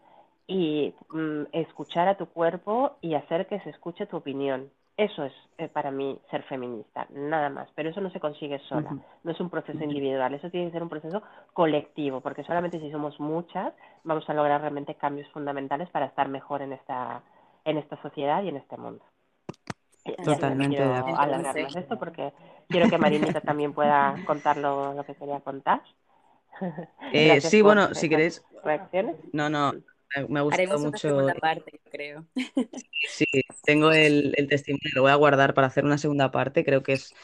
y mm, escuchar a tu cuerpo y hacer que se escuche tu opinión. Eso es eh, para mí ser feminista, nada más. Pero eso no se consigue sola, no es un proceso individual, eso tiene que ser un proceso colectivo, porque solamente si somos muchas vamos a lograr realmente cambios fundamentales para estar mejor en esta, en esta sociedad y en este mundo. Totalmente de más esto porque quiero que Marinita también pueda contar lo, que quería contar. Eh, sí, bueno, si queréis. Reacciones. No, no, me ha gustado mucho. Una segunda parte, creo. Sí, tengo el, testimonio, lo voy a guardar para hacer una segunda parte. Creo que es,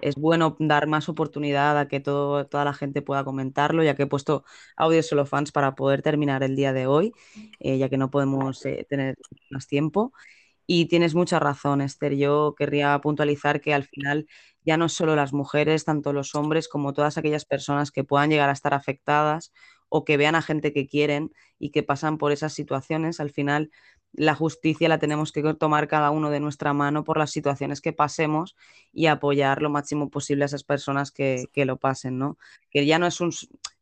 es bueno dar más oportunidad a que todo, toda la gente pueda comentarlo, ya que he puesto audios solo fans para poder terminar el día de hoy, eh, ya que no podemos eh, tener más tiempo. Y tienes mucha razón, Esther. Yo querría puntualizar que al final ya no solo las mujeres, tanto los hombres como todas aquellas personas que puedan llegar a estar afectadas o que vean a gente que quieren y que pasan por esas situaciones, al final la justicia la tenemos que tomar cada uno de nuestra mano por las situaciones que pasemos y apoyar lo máximo posible a esas personas que, que lo pasen, ¿no? Que ya no es un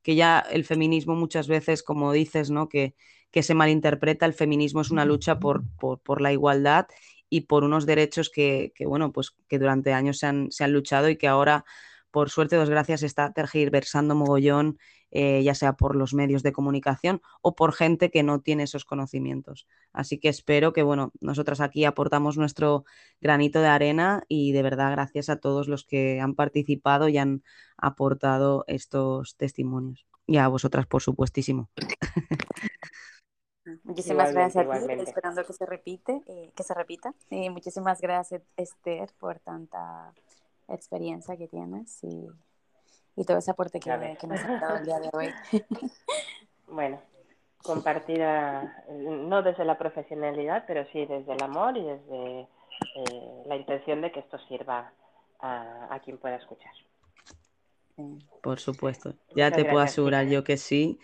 que ya el feminismo muchas veces, como dices, ¿no? Que, que se malinterpreta, el feminismo es una lucha por, por, la igualdad y por unos derechos que, bueno, pues que durante años se han, se han, luchado y que ahora, por suerte, dos gracias, está tergiversando mogollón, eh, ya sea por los medios de comunicación o por gente que no tiene esos conocimientos. Así que espero que, bueno, nosotras aquí aportamos nuestro granito de arena y de verdad gracias a todos los que han participado y han aportado estos testimonios. Y a vosotras, por supuestísimo. Muchísimas gracias a ti, esperando que se repite, eh, que se repita. Y muchísimas gracias, Esther, por tanta experiencia que tienes y, y todo ese aporte que, que, nos has dado el día de hoy. bueno, compartida, no desde la profesionalidad, pero sí desde el amor y desde eh, la intención de que esto sirva a, a quien pueda escuchar. Por supuesto, ya te puedo asegurar yo que sí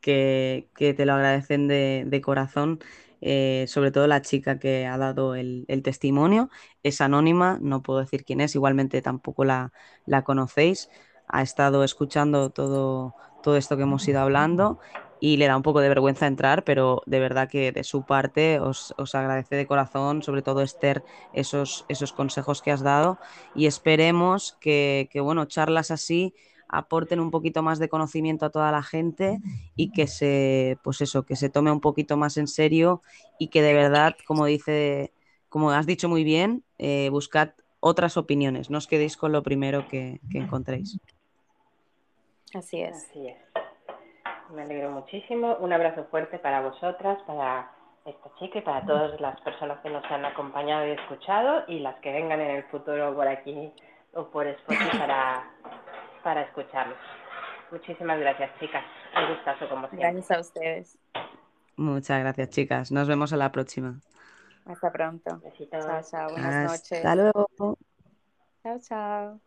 que, te lo agradecen de, corazón. Eh, sobre todo la chica que ha dado el, testimonio. Es anónima, no puedo decir quién es, igualmente tampoco la, la conocéis. Ha estado escuchando todo, todo esto que hemos ido hablando y le da un poco de vergüenza entrar, pero de verdad que de su parte os, os, agradece de corazón, sobre todo Esther, esos, esos consejos que has dado y esperemos que, que bueno, charlas así aporten un poquito más de conocimiento a toda la gente y que se, pues eso, que se tome un poquito más en serio y que de verdad, como dice, como has dicho muy bien, eh, buscad otras opiniones, no os quedéis con lo primero que, encontréis. Así es. Así es. Me alegro muchísimo. Un abrazo fuerte para vosotras, para esta chica y para todas las personas que nos han acompañado y escuchado y las que vengan en el futuro por aquí o por Spotify para para escucharlos. Muchísimas gracias, chicas. Un gustazo como siempre. Gracias a ustedes. Muchas gracias, chicas. Nos vemos a la próxima. Hasta pronto. Besitos. Chao, chao. Buenas noches. Hasta luego. Chao, chao.